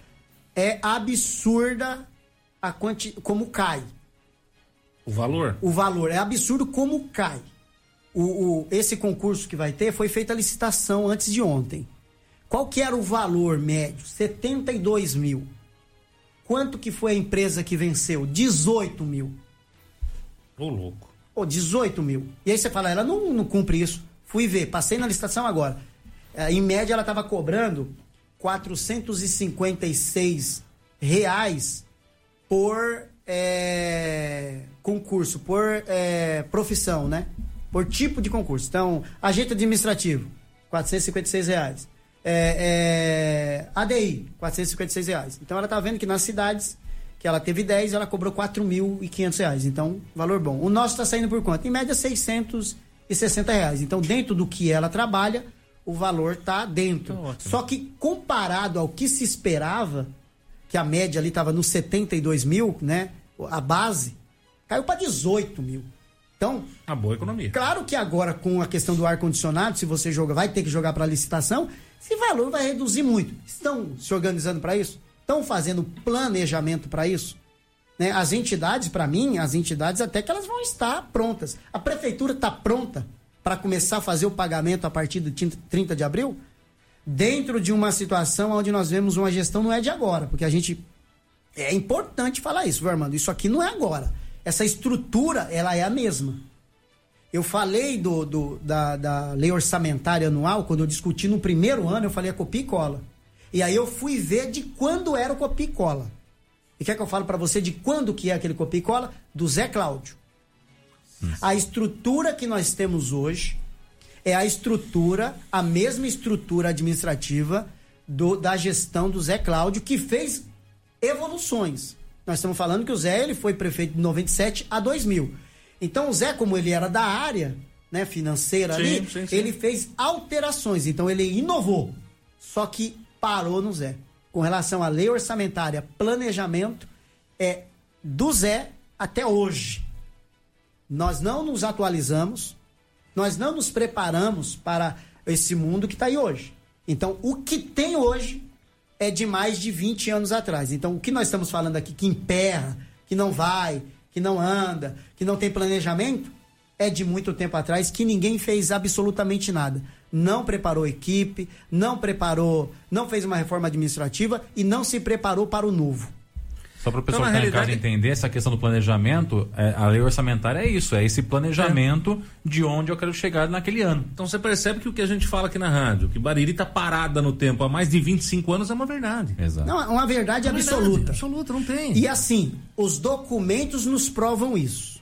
É absurda a quanti, como cai O valor? o valor. É absurdo como cai. O, o- esse concurso que vai ter foi feita a licitação antes de ontem. Qual que era o valor médio? 72 mil. Quanto que foi a empresa que venceu? 18 mil. Ô, louco. Ô, 18 mil. E aí você fala, ela não, não cumpre isso. Fui ver, passei na licitação agora. É, em média, ela estava cobrando 456 reais por, é, concurso por é, profissão, né? Por tipo de concurso. Então, agente administrativo, 456 reais. É, é, ADI, 456 reais. Então, ela tá vendo que nas cidades que ela teve 10, ela cobrou 4.500 reais. Então, valor bom. O nosso está saindo por quanto? Em média, 660 reais. Então, dentro do que ela trabalha, o valor tá dentro. Tá Só que comparado ao que se esperava, que a média ali estava nos 72 mil, né? A base, caiu para 18 mil. Então, Uma boa economia. Claro que agora, com a questão do ar-condicionado, se você joga, vai ter que jogar para licitação, esse valor vai reduzir muito. Estão se organizando para isso? Estão fazendo planejamento para isso? Né? As entidades, para mim, as entidades até que elas vão estar prontas. A prefeitura está pronta para começar a fazer o pagamento a partir do 30 de abril? Dentro de uma situação onde nós vemos uma gestão não é de agora, porque a gente. É importante falar isso, viu, Armando? Isso aqui não é agora. Essa estrutura, ela é a mesma. Eu falei do, do- da, da lei orçamentária anual, quando eu discuti no primeiro ano, eu falei a copia e cola. E aí eu fui ver de quando era o copia e cola. E quer que eu fale para você de quando que é aquele copia e cola? Do Zé Cláudio. A estrutura que nós temos hoje é a estrutura, a mesma estrutura administrativa do- da gestão do Zé Cláudio, que fez evoluções. Nós estamos falando que o Zé ele foi prefeito de 97 a 2000. Então o Zé, como ele era da área né, financeira Sim, ali, sim, sim. ele fez alterações. Então ele inovou. Só que parou no Zé. Com relação à lei orçamentária, planejamento, é do Zé até hoje. Nós não nos atualizamos, nós não nos preparamos para esse mundo que está aí hoje. Então, o que tem hoje é de mais de 20 anos atrás. Então, o que nós estamos falando aqui, que emperra, que não vai, que não anda, que não tem planejamento, é de muito tempo atrás que ninguém fez absolutamente nada. Não preparou equipe, não preparou, não fez uma reforma administrativa e não se preparou para o novo. Só para o pessoal Então, que está em casa realidade- entender essa questão do planejamento, é, a lei orçamentária é isso, é esse planejamento de onde eu quero chegar naquele ano. Então você percebe que o que a gente fala aqui na rádio, que Bariri tá parada no tempo há mais de 25 anos, é uma verdade. Exato. Não, é uma verdade É uma verdade, absoluta. Absoluta, não tem. E assim, os documentos nos provam isso.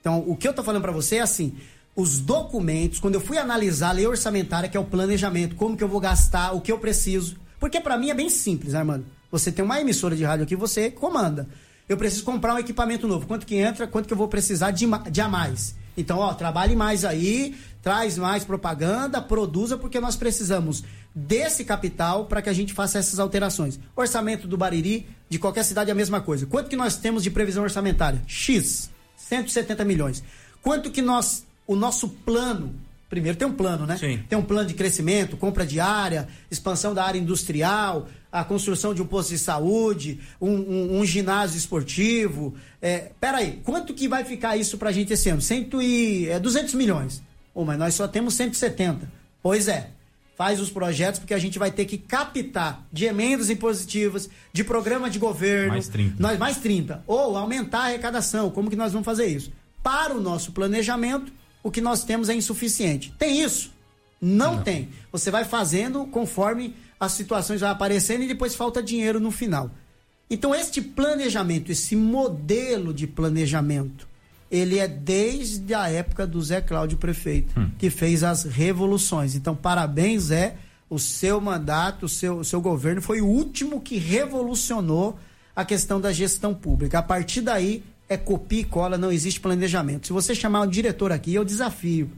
Então, o que eu tô falando para você é assim, os documentos, quando eu fui analisar a lei orçamentária, que é o planejamento, como que eu vou gastar, o que eu preciso, porque para mim é bem simples, Armando. Você tem uma emissora de rádio aqui, você comanda. Eu preciso comprar um equipamento novo. Quanto que entra, quanto que eu vou precisar de, de a mais? Então, ó, trabalhe mais aí, traz mais propaganda, produza, porque nós precisamos desse capital para que a gente faça essas alterações. Orçamento do Bariri, de qualquer cidade, é a mesma coisa. Quanto que nós temos de previsão orçamentária? X, 170 milhões. Quanto que nós, o nosso plano, primeiro tem um plano, né? Sim. Tem um plano de crescimento, compra de área, expansão da área industrial, a construção de um posto de saúde, um, um- um ginásio esportivo. É, peraí, quanto que vai ficar isso pra gente esse ano? Cento e, é, 200 milhões. Ô, mas nós só temos 170. Pois é. Faz os projetos porque a gente vai ter que captar de emendas impositivas, de programa de governo. Mais 30. Nós, mais 30. Ou aumentar a arrecadação. Como que nós vamos fazer isso? Para o nosso planejamento, o que nós temos é insuficiente. Tem isso? Não, tem. Você vai fazendo conforme as situações vão aparecendo e depois falta dinheiro no final. Então, este planejamento, esse modelo de planejamento, ele é desde a época do Zé Cláudio Prefeito, que fez as revoluções. Então, parabéns, Zé. O seu mandato, o seu, o seu governo foi o último que revolucionou a questão da gestão pública. A partir daí, é copia e cola, não existe planejamento. Se você chamar um diretor aqui, eu desafio.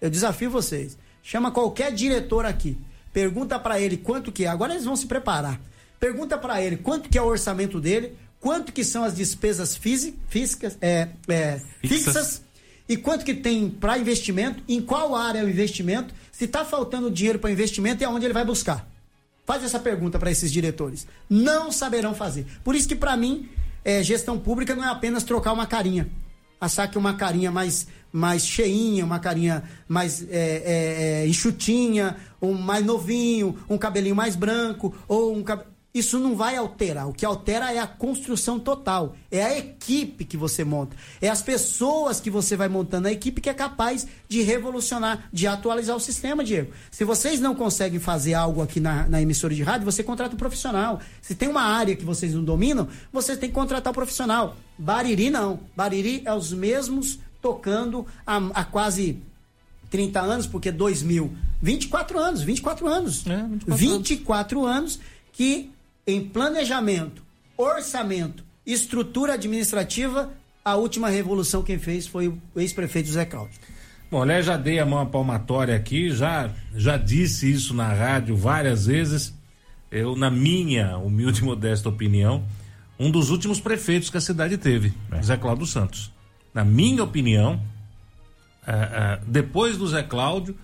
Eu desafio vocês. Chama qualquer diretor aqui. Pergunta para ele quanto que é. Agora eles vão se preparar. Pergunta para ele quanto que é o orçamento dele, quanto que são as despesas físi- físicas, é, é, Fixas. fixas e quanto que tem para investimento, em qual área é o investimento, se está faltando dinheiro para investimento e aonde ele vai buscar. Faz essa pergunta para esses diretores. Não saberão fazer. Por isso que para mim, é, gestão pública não é apenas trocar uma carinha. Achar que uma carinha mais, mais cheinha, uma carinha mais é, é, é, enxutinha, um mais novinho, um cabelinho mais branco, ou um cab... isso não vai alterar. O que altera é a construção total. É a equipe que você monta. É as pessoas que você vai montando. A equipe que é capaz de revolucionar, de atualizar o sistema, Diego. Se vocês não conseguem fazer algo aqui na, na emissora de rádio, você contrata um profissional. Se tem uma área que vocês não dominam, você tem que contratar um profissional. Bariri não. Bariri é os mesmos tocando há, há quase 30 anos, porque 2000. 24 anos, 24 anos. É, 24, 24 anos. anos que em planejamento, orçamento, estrutura administrativa, a última revolução quem fez foi o ex-prefeito José Cláudio. Bom, aliás, já dei a mão à palmatória aqui, já, já disse isso na rádio várias vezes. Eu, na minha humilde e modesta opinião, um dos últimos prefeitos que a cidade teve, é. Zé Cláudio Santos. Na minha opinião, é, é, depois do Zé Cláudio,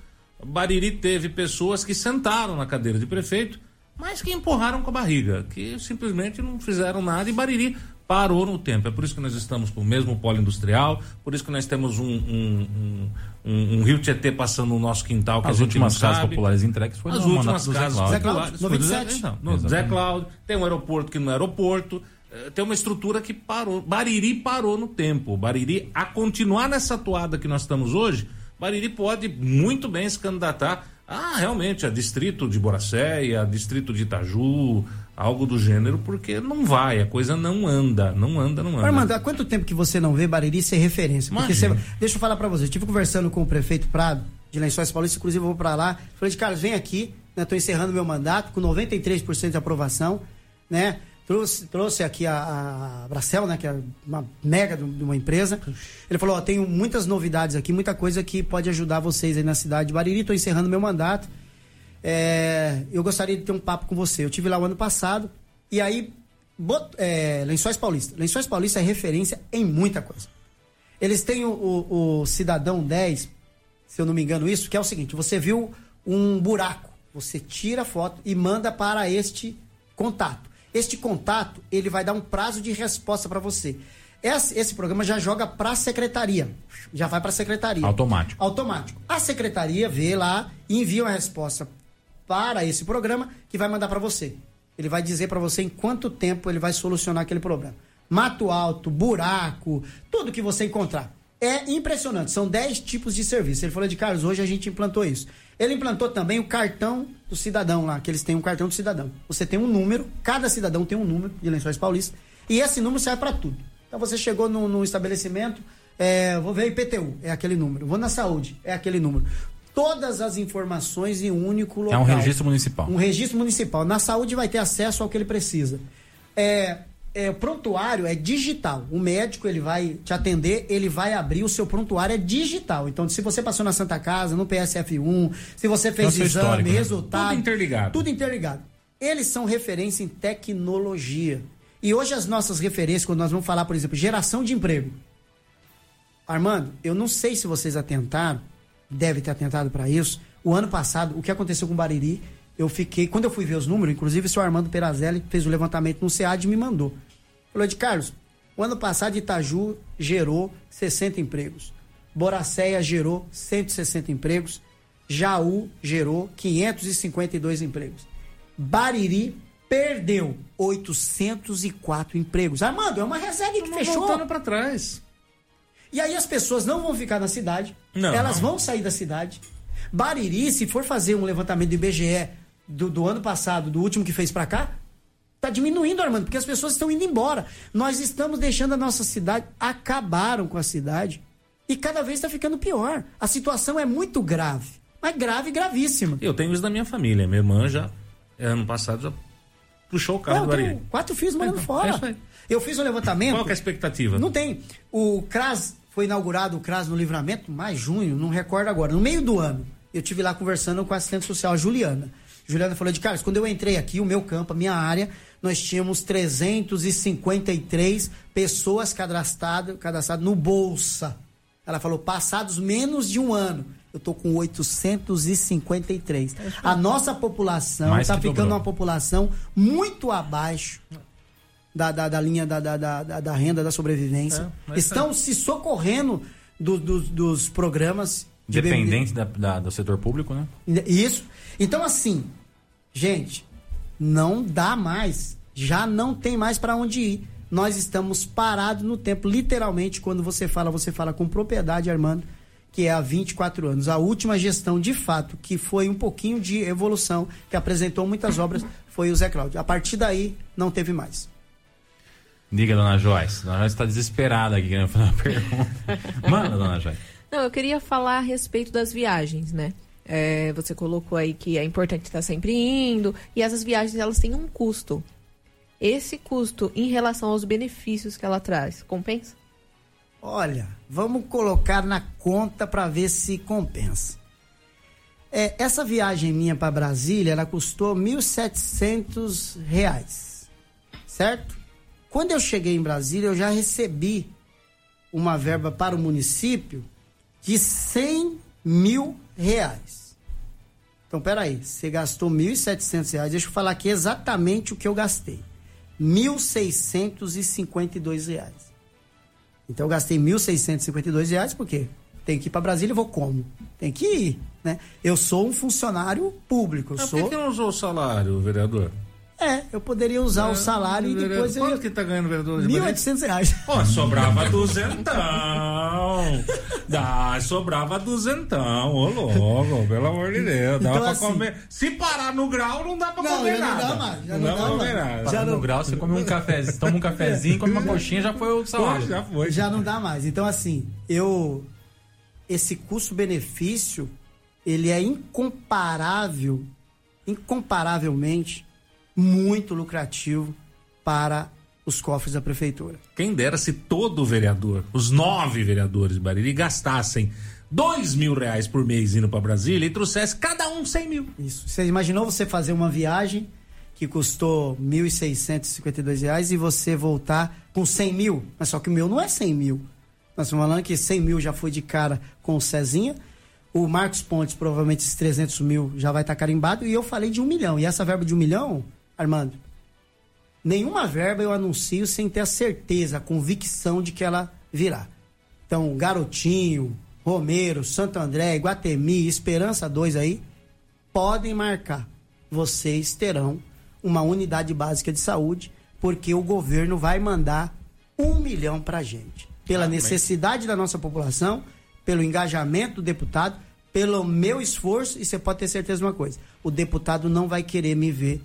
Bariri teve pessoas que sentaram na cadeira de prefeito mas que empurraram com a barriga, que simplesmente não fizeram nada e Bariri parou no tempo. É por isso que nós estamos com o mesmo polo industrial, por isso que nós temos um, um, um, um, rio Tietê passando no nosso quintal. Que As últimas casas populares entregues foram As últimas casas Zé Cláudio. 27. Então, no Zé Cláudio, tem um aeroporto que não é aeroporto, eh, tem uma estrutura que parou. Bariri parou no tempo. Bariri, a continuar nessa atuada que nós estamos hoje, Bariri pode muito bem se candidatar ah, realmente, a distrito de Boracéia, a distrito de Itaju, algo do gênero, porque não vai, a coisa não anda, não anda, não anda. Armando, há quanto tempo que você não vê Bariri ser referência? Porque você, deixa eu falar para você, eu estive conversando com o prefeito Prado, de Lençóis Paulista, inclusive eu vou para lá, falei Carlos, vem aqui, né, tô encerrando meu mandato com 93% de aprovação, né? Trouxe, trouxe aqui a, a Bracel, né, que é uma mega de uma empresa. Ele falou: ó, tenho muitas novidades aqui, muita coisa que pode ajudar vocês aí na cidade de Bariri. Estou encerrando meu mandato. É, eu gostaria de ter um papo com você. Eu tive lá o ano passado e aí bot, é, Lençóis Paulista. Lençóis Paulista é referência em muita coisa. Eles têm o, o, o Cidadão 10, se eu não me engano isso, que é o seguinte: você viu um buraco, você tira a foto e manda para este contato. Este contato, ele vai dar um prazo de resposta para você. Esse, esse, programa já joga para a secretaria. Já vai para a secretaria. Automático. Automático. A secretaria vê lá e envia uma resposta para esse programa que vai mandar para você. Ele vai dizer para você em quanto tempo ele vai solucionar aquele problema. Mato alto, buraco, tudo que você encontrar. É impressionante. São 10 tipos de serviço. Ele falou de Carlos, hoje a gente implantou isso. Ele implantou também o cartão do cidadão lá, que eles têm um cartão do cidadão. Você tem um número, cada cidadão tem um número de Lençóis Paulista, e esse número serve para tudo. Então você chegou no, no estabelecimento, é, vou ver IPTU, é aquele número. Vou na saúde, é aquele número. Todas as informações em um único local. É um registro municipal. Um registro municipal. Na saúde vai ter acesso ao que ele precisa. É, é, prontuário é digital. O médico ele vai te atender, ele vai abrir o seu prontuário é digital. Então, se você passou na Santa Casa, no PSF1, se você fez Nossa exame, né? resultado, tudo interligado. Tudo interligado. Eles são referência em tecnologia. E hoje as nossas referências, quando nós vamos falar, por exemplo, geração de emprego. Armando, eu não sei se vocês atentaram, deve ter atentado para isso. O ano passado, o que aconteceu com o Bariri, eu fiquei, quando eu fui ver os números, inclusive o senhor Armando Perazelli fez o levantamento no SEAD e me mandou. Falou de Carlos, o ano passado Itaju gerou 60 empregos. Boracéia gerou 160 empregos. Jaú gerou 552 empregos. Bariri perdeu 804 empregos. Armando, é uma reserva que fechou. voltando para trás. E aí as pessoas não vão ficar na cidade. Não. Elas vão sair da cidade. Bariri, se for fazer um levantamento do IBGE do, do ano passado, do último que fez para cá, Está diminuindo, Armando, porque as pessoas estão indo embora. Nós estamos deixando a nossa cidade, acabaram com a cidade e cada vez está ficando pior. A situação é muito grave, mas grave, gravíssima. Eu tenho isso da minha família. Minha irmã já, ano passado, já puxou o carro do Ari. Quatro filhos morando é, fora. É eu fiz um levantamento. Qual é a expectativa? Não tem. O CRAS, foi inaugurado o CRAS no livramento, mais junho, não recordo agora, no meio do ano. Eu tive lá conversando com a assistente social, Juliana. Juliana falou de Carlos, quando eu entrei aqui, o meu campo, a minha área, nós tínhamos 353 pessoas cadastradas, cadastradas no Bolsa. Ela falou, passados menos de um ano, eu estou com 853. A nossa população está ficando dobrou. uma população muito abaixo da, da, da linha da, da, da, da, renda da sobrevivência. É, Estão é. se socorrendo do, do, dos programas. Dependente de da, da, do setor público, né? Isso. Então, assim, gente, Não dá mais. Já não tem mais para onde ir. Nós estamos parados no tempo. Literalmente, quando você fala, você fala com propriedade, Armando, que é há 24 anos. A última gestão, de fato, que foi um pouquinho de evolução, que apresentou muitas obras, foi o Zé Cláudio. A partir daí, não teve mais. Diga, dona Joyce. Dona Joyce está desesperada aqui querendo fazer uma pergunta. Manda, dona Joyce. Não, eu queria falar a respeito das viagens, né? É, você colocou aí que é importante estar sempre indo e essas viagens elas têm um custo. Esse custo em relação aos benefícios que ela traz, compensa? Olha, vamos colocar na conta para ver se compensa. É, essa viagem minha para Brasília, ela custou 1.700 reais, certo? Quando eu cheguei em Brasília, eu já recebi uma verba para o município de 100 mil reais. Então, peraí, você gastou 1.700 reais, deixa eu falar aqui exatamente o que eu gastei. 1.652 reais. Então, eu gastei 1.652 reais, porque tem que ir para Brasília, eu vou como? Tem que ir, né? Eu sou um funcionário público. Mas sou... por que não usou o salário, vereador? É, eu poderia usar o salário e depois eu... Quanto que tá ganhando vereador? de R$ Brasília? 1.800. reais. Pô, sobrava duzentão. Dá, sobrava duzentão. Ô, louco, pelo amor de Deus. Dá Então, pra assim- comer. Se parar no grau, não dá pra Não, comer já não nada. dá mais, já não dá dá comer mais. nada. Já não- no grau, você come um cafezinho, toma um cafezinho, come uma coxinha, já foi o Pô, salário. já foi. Já não dá mais. Então, assim, eu. Esse custo-benefício, ele é incomparável, incomparavelmente, muito lucrativo para os cofres da prefeitura. Quem dera se todo vereador, os nove vereadores de Bariri, gastassem dois mil reais por mês indo pra Brasília e trouxesse cada um cem mil. Isso. Você imaginou você fazer uma viagem que custou 1.652 reais e você voltar com 100 mil? Mas só que o meu não é 100 mil. Nós estamos falando que 100 mil já foi de cara com o Cezinha. O Marcos Pontes, provavelmente esses 300 mil já vai estar carimbado. E eu falei de um milhão. E essa verba de um milhão, Armando, nenhuma verba eu anuncio sem ter a certeza, a convicção de que ela virá. Então, Garotinho, Romero, Santo André, Iguatemi, Esperança 2 aí, podem marcar. Vocês terão uma unidade básica de saúde, porque o governo vai mandar um milhão pra gente. Pela necessidade da nossa população, pelo engajamento do deputado, pelo meu esforço, e você pode ter certeza de uma coisa: o deputado não vai querer me ver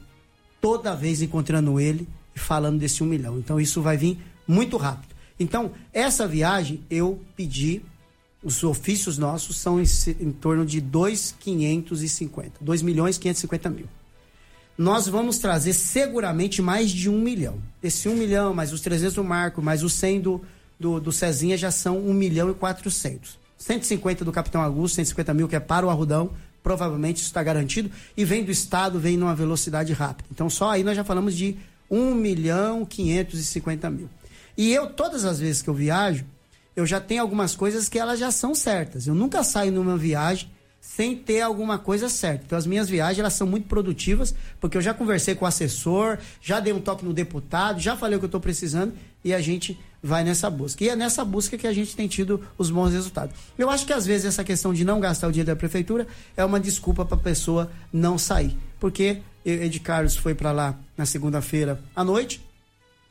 toda vez encontrando ele e falando desse um milhão. Então isso vai vir muito rápido. Então, essa viagem eu pedi, os ofícios nossos são em, em torno de 2,550, 2 milhões e 550 mil. Nós vamos trazer seguramente mais de um milhão. Esse um milhão, mais os 300 do Marco, mais os 100 do, do, do Cezinha já são 1 milhão e 400. 150 do Capitão Augusto, 150 mil que é para o Arrudão, provavelmente isso está garantido. E vem do Estado, vem numa velocidade rápida. Então só aí nós já falamos de 1 milhão e 550 mil. E eu, todas as vezes que eu viajo, eu já tenho algumas coisas que elas já são certas. Eu nunca saio numa viagem sem ter alguma coisa certa. Então as minhas viagens elas são muito produtivas, porque eu já conversei com o assessor, já dei um toque no deputado, já falei o que eu estou precisando e a gente vai nessa busca. E é nessa busca que a gente tem tido os bons resultados. Eu acho que às vezes essa questão de não gastar o dinheiro da prefeitura é uma desculpa para a pessoa não sair. Porque Ed Carlos foi para lá na segunda-feira à noite,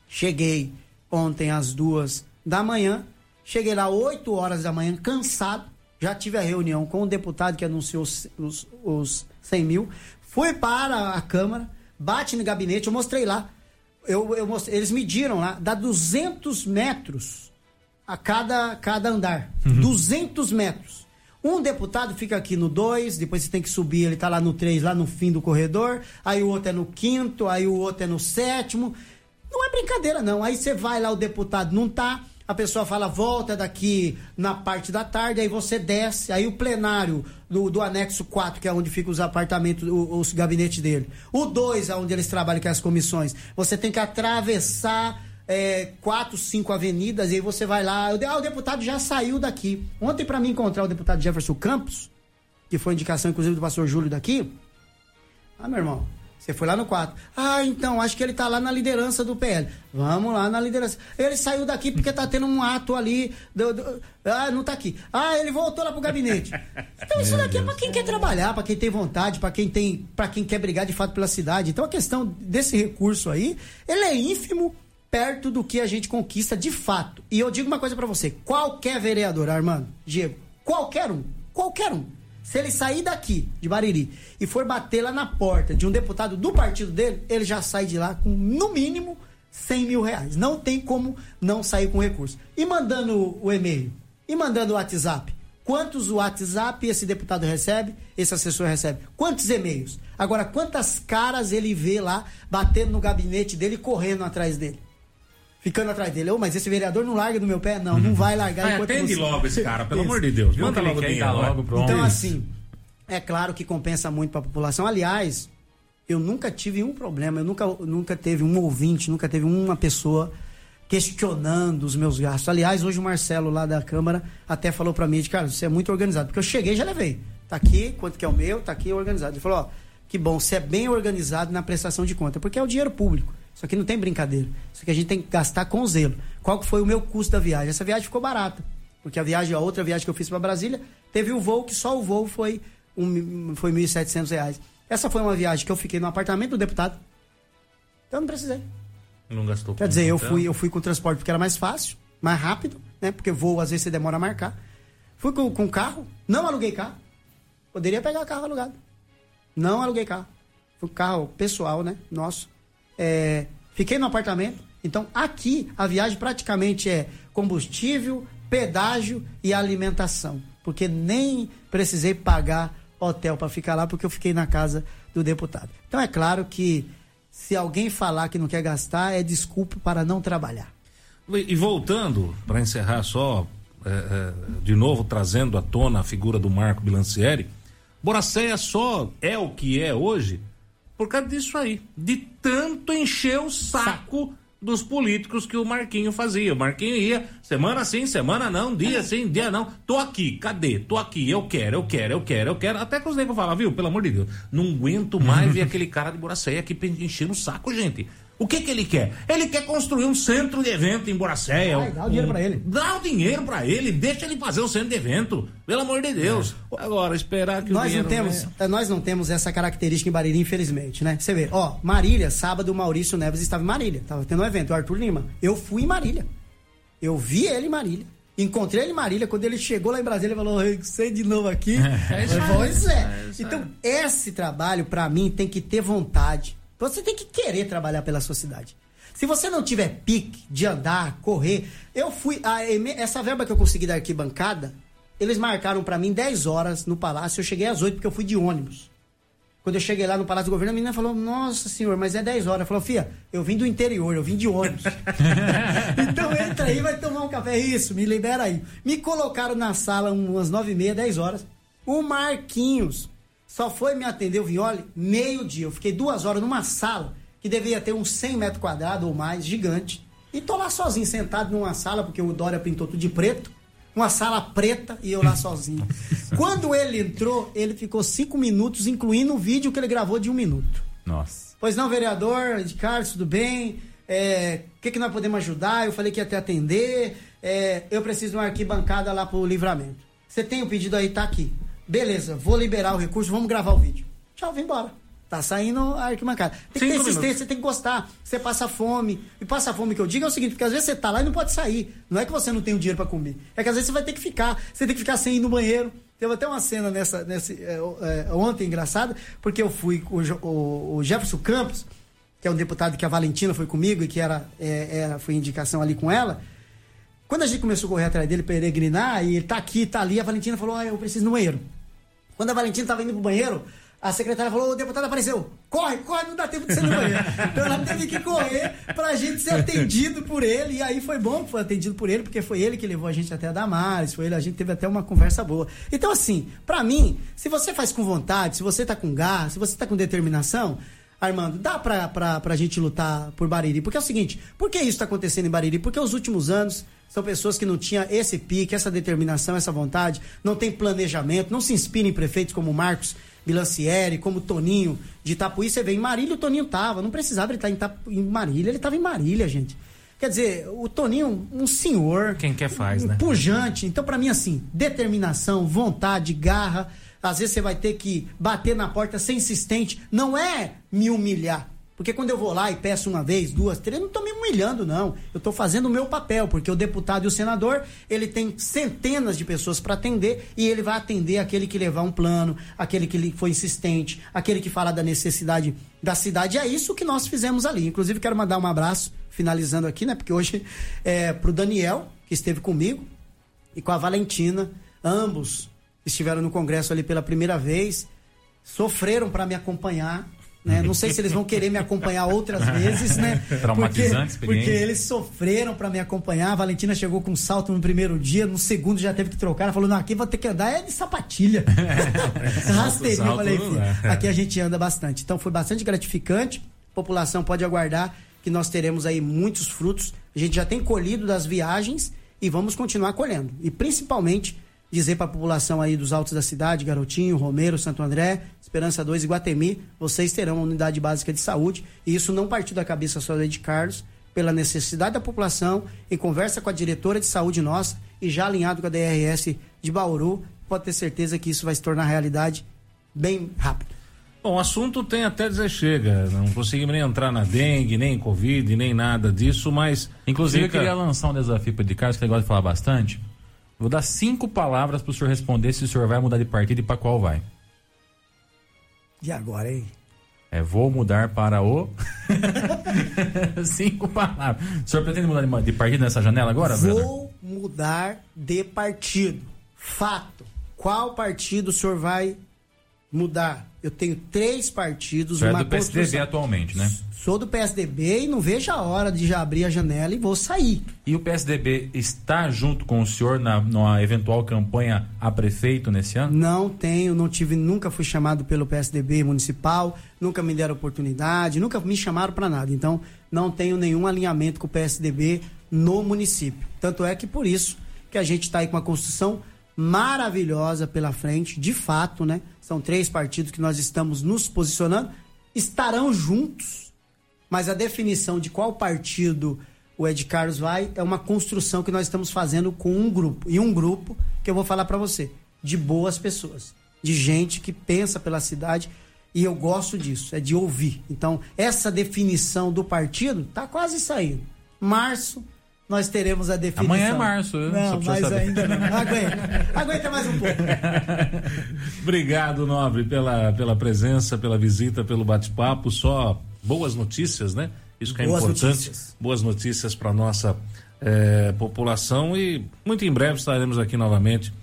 cheguei ontem às duas da manhã, cheguei lá 8 horas da manhã, cansado. Já tive a reunião com o deputado que anunciou os, os, os 100 mil. Fui para a Câmara, bate no gabinete, eu mostrei lá. Eu, eu mostrei, eles mediram lá, dá 200 metros a cada, cada andar. 200 metros. Um deputado fica aqui no 2, depois você tem que subir, ele tá lá no 3, lá no fim do corredor. Aí o outro é no quinto, aí o outro é no sétimo. Não é brincadeira, não. Aí você vai lá, o deputado não tá. A pessoa fala, volta daqui na parte da tarde, aí você desce, aí o plenário do, do anexo 4, que é onde ficam os apartamentos, os gabinetes dele. O 2, é onde eles trabalham, que é as comissões. Você tem que atravessar é, quatro, cinco avenidas, e aí você vai lá. eu- Ah, o deputado já saiu daqui. Ontem, para mim encontrar o deputado Jefferson Campos, que foi indicação, inclusive, do pastor Júlio daqui. Ah, meu irmão, Você foi lá no 4. Ah, então, acho que ele tá lá na liderança do PL. Vamos lá na liderança. Ele saiu daqui porque tá tendo um ato ali. Do, do, ah, não tá aqui. Ah, ele voltou lá pro gabinete. Então isso daqui é pra quem quer trabalhar, pra quem tem vontade, pra quem tem, para quem quer brigar de fato pela cidade. Então a questão desse recurso aí, ele é ínfimo perto do que a gente conquista de fato. E eu digo uma coisa para você, qualquer vereador, Armando, Diego, qualquer um, qualquer um, se ele sair daqui, de Bariri, e for bater lá na porta de um deputado do partido dele, ele já sai de lá com, no mínimo, 100 mil reais. Não tem como não sair com recurso. E mandando o e-mail? E mandando o WhatsApp? Quantos WhatsApp esse deputado recebe, esse assessor recebe? Quantos e-mails? Agora, quantas caras ele vê lá batendo no gabinete dele, correndo atrás dele? Ficando atrás dele. Oh, mas esse vereador não larga do meu pé? Não, não vai largar ah, atende você... logo esse cara, pelo amor de Deus. Manda logo dinheiro. Logo, pronto. Então, assim, é claro que compensa muito para a população. Aliás, eu nunca tive um problema, eu nunca, nunca teve um ouvinte, nunca teve uma pessoa questionando os meus gastos. Aliás, hoje o Marcelo lá da Câmara até falou para mim, de, cara, você é muito organizado, porque eu cheguei e já levei. Tá aqui, quanto que é o meu, tá aqui organizado. Ele falou, ó, que bom, você é bem organizado na prestação de conta, porque é o dinheiro público. Isso aqui não tem brincadeira. Isso aqui a gente tem que gastar com zelo. Qual que foi o meu custo da viagem? Essa viagem ficou barata. Porque a viagem, a outra viagem que eu fiz para Brasília, teve o um voo que só o voo foi, um, foi R$ 1.700. Essa foi uma viagem que eu fiquei no apartamento do deputado. Então eu não precisei. Não gastou Quer dizer, eu fui, eu fui com o transporte porque era mais fácil, mais rápido, né? Porque voo às vezes você demora a marcar. Fui com, com carro, não aluguei carro. Poderia pegar carro alugado. Não aluguei carro. Foi carro pessoal, né? Nosso. É, fiquei no apartamento. Então, aqui, a viagem praticamente é combustível, pedágio e alimentação. Porque nem precisei pagar hotel para ficar lá, porque eu fiquei na casa do deputado. Então, é claro que se alguém falar que não quer gastar, é desculpa para não trabalhar. E voltando, para encerrar só, é, é, de novo trazendo à tona a figura do Marco Bilancieri, Boracéia só é o que é hoje por causa disso aí, de tanto encher o saco dos políticos que o Marquinho fazia. O Marquinho ia semana sim, semana não, dia sim, dia não. Tô aqui, cadê? Tô aqui, eu quero, eu quero, eu quero, eu quero. Até que os negros falam, viu, pelo amor de Deus, não aguento mais ver aquele cara de Boracéia aqui enchendo o saco, gente. O que que ele quer? Ele quer construir um centro de evento em Boracéia. Ai, dá o dinheiro um, para ele. Dá o dinheiro para ele, deixa ele fazer o centro de evento. Pelo amor de Deus. É. Agora, esperar que nós o dinheiro... Não temos, é, Nós não temos essa característica em Bariri, infelizmente, né? Você vê, ó, Marília, sábado o Maurício Neves estava em Marília. Tava tendo um evento, o Arthur Lima. Eu fui em Marília. Eu vi ele em Marília. Encontrei ele em Marília, quando ele chegou lá em Brasília, ele falou: sei de novo aqui. É, pois é. é então, esse trabalho, para mim, tem que ter vontade. Você tem que querer trabalhar pela sua cidade. Se você não tiver pique de andar, correr, eu fui. A, essa verba que eu consegui da arquibancada, eles marcaram para mim 10 horas no palácio. Eu cheguei às 8 porque eu fui de ônibus. Quando eu cheguei lá no Palácio do Governo, a menina falou: Nossa senhor, mas é 10 horas. Falou, Fia, eu vim do interior, eu vim de ônibus. então entra aí, vai tomar um café. Isso, me libera aí. Me colocaram na sala umas 9 e meia, 10 horas. O Marquinhos só foi me atender o Violi meio-dia. Eu fiquei duas horas numa sala que devia ter uns 100 metros quadrados ou mais, gigante. E tô lá sozinho, sentado numa sala, porque o Dória pintou tudo de preto. Uma sala preta e eu lá sozinho. Quando ele entrou, ele ficou cinco minutos, incluindo o vídeo que ele gravou de um minuto. Nossa. Pois não, vereador, de Carlos, tudo bem? O é, que, que nós podemos ajudar? Eu falei que ia te atender. É, eu preciso de uma arquibancada lá pro livramento. Você tem o pedido aí, tá aqui. Beleza, vou liberar o recurso, vamos gravar o vídeo. Tchau, vem embora. Tá saindo a arquibancada. Tem que ter insistência, minutos. você tem que gostar. Você passa fome. E passa fome que eu digo é o seguinte, porque às vezes você tá lá e não pode sair. Não é que você não tem o dinheiro para comer. É que às vezes você vai ter que ficar. Você tem que ficar sem ir no banheiro. Teve até uma cena nessa, nesse, é, é, ontem engraçada, porque eu fui com o, o, Jefferson Campos, que é um deputado que a Valentina foi comigo e que era, é, foi indicação ali com ela. Quando a gente começou a correr atrás dele, peregrinar, e ele tá aqui, tá ali, a Valentina falou: ah, eu preciso ir no banheiro. Quando a Valentina tava indo pro banheiro, a secretária falou: o deputado apareceu. Corre, corre, não dá tempo de ser no banheiro. Então ela teve que correr pra gente ser atendido por ele. E aí foi bom que foi atendido por ele, porque foi ele que levou a gente até a Damares, foi ele, a gente teve até uma conversa boa. Então, assim, pra mim, se você faz com vontade, se você tá com gás, se você tá com determinação, Armando, dá pra, pra, pra gente lutar por Bariri. Porque é o seguinte, por que isso está acontecendo em Bariri? Porque os últimos anos são pessoas que não tinham esse pique, essa determinação, essa vontade, não tem planejamento, não se inspiram em prefeitos como Marcos, Bilancieri, como Toninho de Itapuí, você vê em Marília o Toninho tava, não precisava ele estar em, Itapu, em Marília, ele estava em Marília, gente. Quer dizer, o Toninho, um senhor. Quem quer faz, um né? Pujante. Então, para mim, assim, determinação, vontade, garra. Às vezes você vai ter que bater na porta ser insistente. Não é me humilhar. Porque quando eu vou lá e peço uma vez, duas, três, eu não estou me humilhando, não. Eu estou fazendo o meu papel, porque o deputado e o senador, ele tem centenas de pessoas para atender e ele vai atender aquele que levar um plano, aquele que foi insistente, aquele que fala da necessidade da cidade. E é isso que nós fizemos ali. Inclusive, quero mandar um abraço, finalizando aqui, né? Porque hoje é pro Daniel, que esteve comigo, e com a Valentina, ambos estiveram no congresso ali pela primeira vez, sofreram para me acompanhar né? Não sei se eles vão querer me acompanhar outras vezes, né? Traumatizante porque, porque eles sofreram para me acompanhar. A Valentina chegou com um salto no primeiro dia, no segundo já teve que trocar. Ela falou: não, aqui vou ter que andar é de sapatilha. Rasteirinho. Falei, aqui a gente anda bastante. Então foi bastante gratificante. A população pode aguardar que nós teremos aí muitos frutos. A gente já tem colhido das viagens e vamos continuar colhendo. E principalmente dizer para a população aí dos altos da cidade, Garotinho, Romero, Santo André, Esperança 2 e Guatemi, vocês terão uma unidade básica de saúde. E isso não partiu da cabeça só de Carlos, pela necessidade da população, em conversa com a diretora de saúde nossa e já alinhado com a DRS de Bauru, pode ter certeza que isso vai se tornar realidade bem rápido. Bom, o assunto tem até dizer chega. Não conseguimos nem entrar na dengue, nem Covid, nem nada disso, mas. Inclusive, fica... eu queria lançar um desafio para o de Carlos, que ele gosta de falar bastante. Vou dar cinco palavras para o senhor responder se o senhor vai mudar de partido e para qual vai. E agora, hein? É, vou mudar para o. cinco palavras. O senhor pretende mudar de partido nessa janela agora, Vou mudar de partido. Fato. Qual partido o senhor vai mudar? Eu tenho três partidos. Você é do PSDB atualmente, né? Sou do PSDB e não vejo a hora de já abrir a janela e vou sair. E o PSDB está junto com o senhor na numa eventual campanha a prefeito nesse ano? Não tenho, não tive, nunca fui chamado pelo PSDB municipal, nunca me deram oportunidade, nunca me chamaram para nada. Então, não tenho nenhum alinhamento com o PSDB no município. Tanto é que por isso que a gente está aí com uma construção maravilhosa pela frente, de fato, né? São três partidos que nós estamos nos posicionando, estarão juntos, mas a definição de qual partido o Ed Carlos vai é uma construção que nós estamos fazendo com um grupo. E um grupo que eu vou falar para você, de boas pessoas, de gente que pensa pela cidade. E eu gosto disso, é de ouvir. Então, essa definição do partido tá quase saindo. Março, nós teremos a definição. Amanhã é março. Não, mas saber. ainda não. Aguenta. Aguenta mais um pouco. Obrigado, Nobre, pela, pela presença, pela visita, pelo bate-papo. Só boas notícias, né? Isso que é boas importante. Notícias. Boas notícias para nossa eh, população e muito em breve estaremos aqui novamente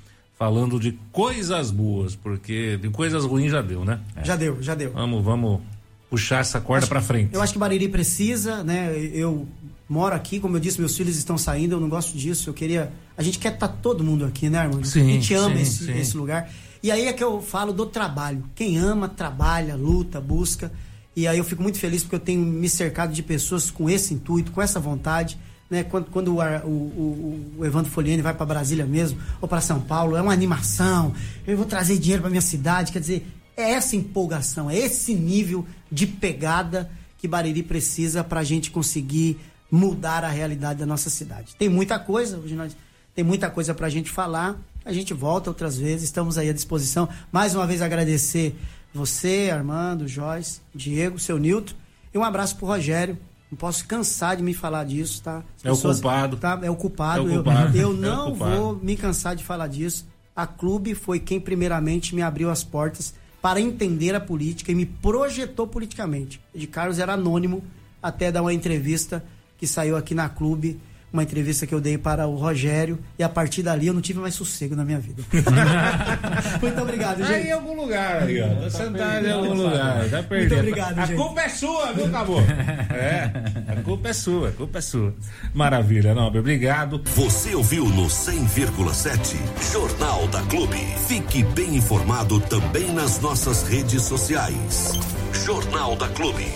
falando de coisas boas, porque de coisas ruins já deu, né? Já deu, já deu. Vamos, vamos puxar essa corda para frente. Eu acho que Bariri precisa, né? Eu moro aqui, como eu disse, meus filhos estão saindo, eu não gosto disso. Eu queria. A gente quer estar tá todo mundo aqui, né, irmão? Sim, a gente ama sim, esse, sim. esse lugar. E aí é que eu falo do trabalho. Quem ama, trabalha, luta, busca. E aí eu fico muito feliz porque eu tenho me cercado de pessoas com esse intuito, com essa vontade. Né? Quando, quando o, o, o, Evandro Foliani vai para Brasília mesmo, ou para São Paulo, é uma animação. Eu vou trazer dinheiro para minha cidade. Quer dizer, é essa empolgação, é esse nível de pegada que Bariri precisa para a gente conseguir mudar a realidade da nossa cidade. Tem muita coisa, hoje nós tem muita coisa para a gente falar. A gente volta outras vezes, estamos aí à disposição. Mais uma vez agradecer você, Armando, Joyce, Diego, seu Nilton. E um abraço pro Rogério. Não posso cansar de me falar disso, tá? As é pessoas, o culpado. Tá? É o culpado. É o culpado. Eu, eu não é vou me cansar de falar disso. A clube foi quem primeiramente me abriu as portas para entender a política e me projetou politicamente. De Carlos era anônimo até dar uma entrevista que saiu aqui na clube, uma entrevista que eu dei para o Rogério, e a partir dali eu não tive mais sossego na minha vida. Muito obrigado, gente. Aí em algum lugar, aí, ó. Tá sentado em algum lugar. Já perdi. Muito obrigado, a gente. culpa é sua, viu, Cabo? É, a culpa é sua, a culpa é sua. Maravilha, Nobre, obrigado. Você ouviu no 100,7 Jornal da Clube. Fique bem informado também nas nossas redes sociais. Jornal da Clube.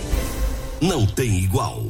Não tem igual.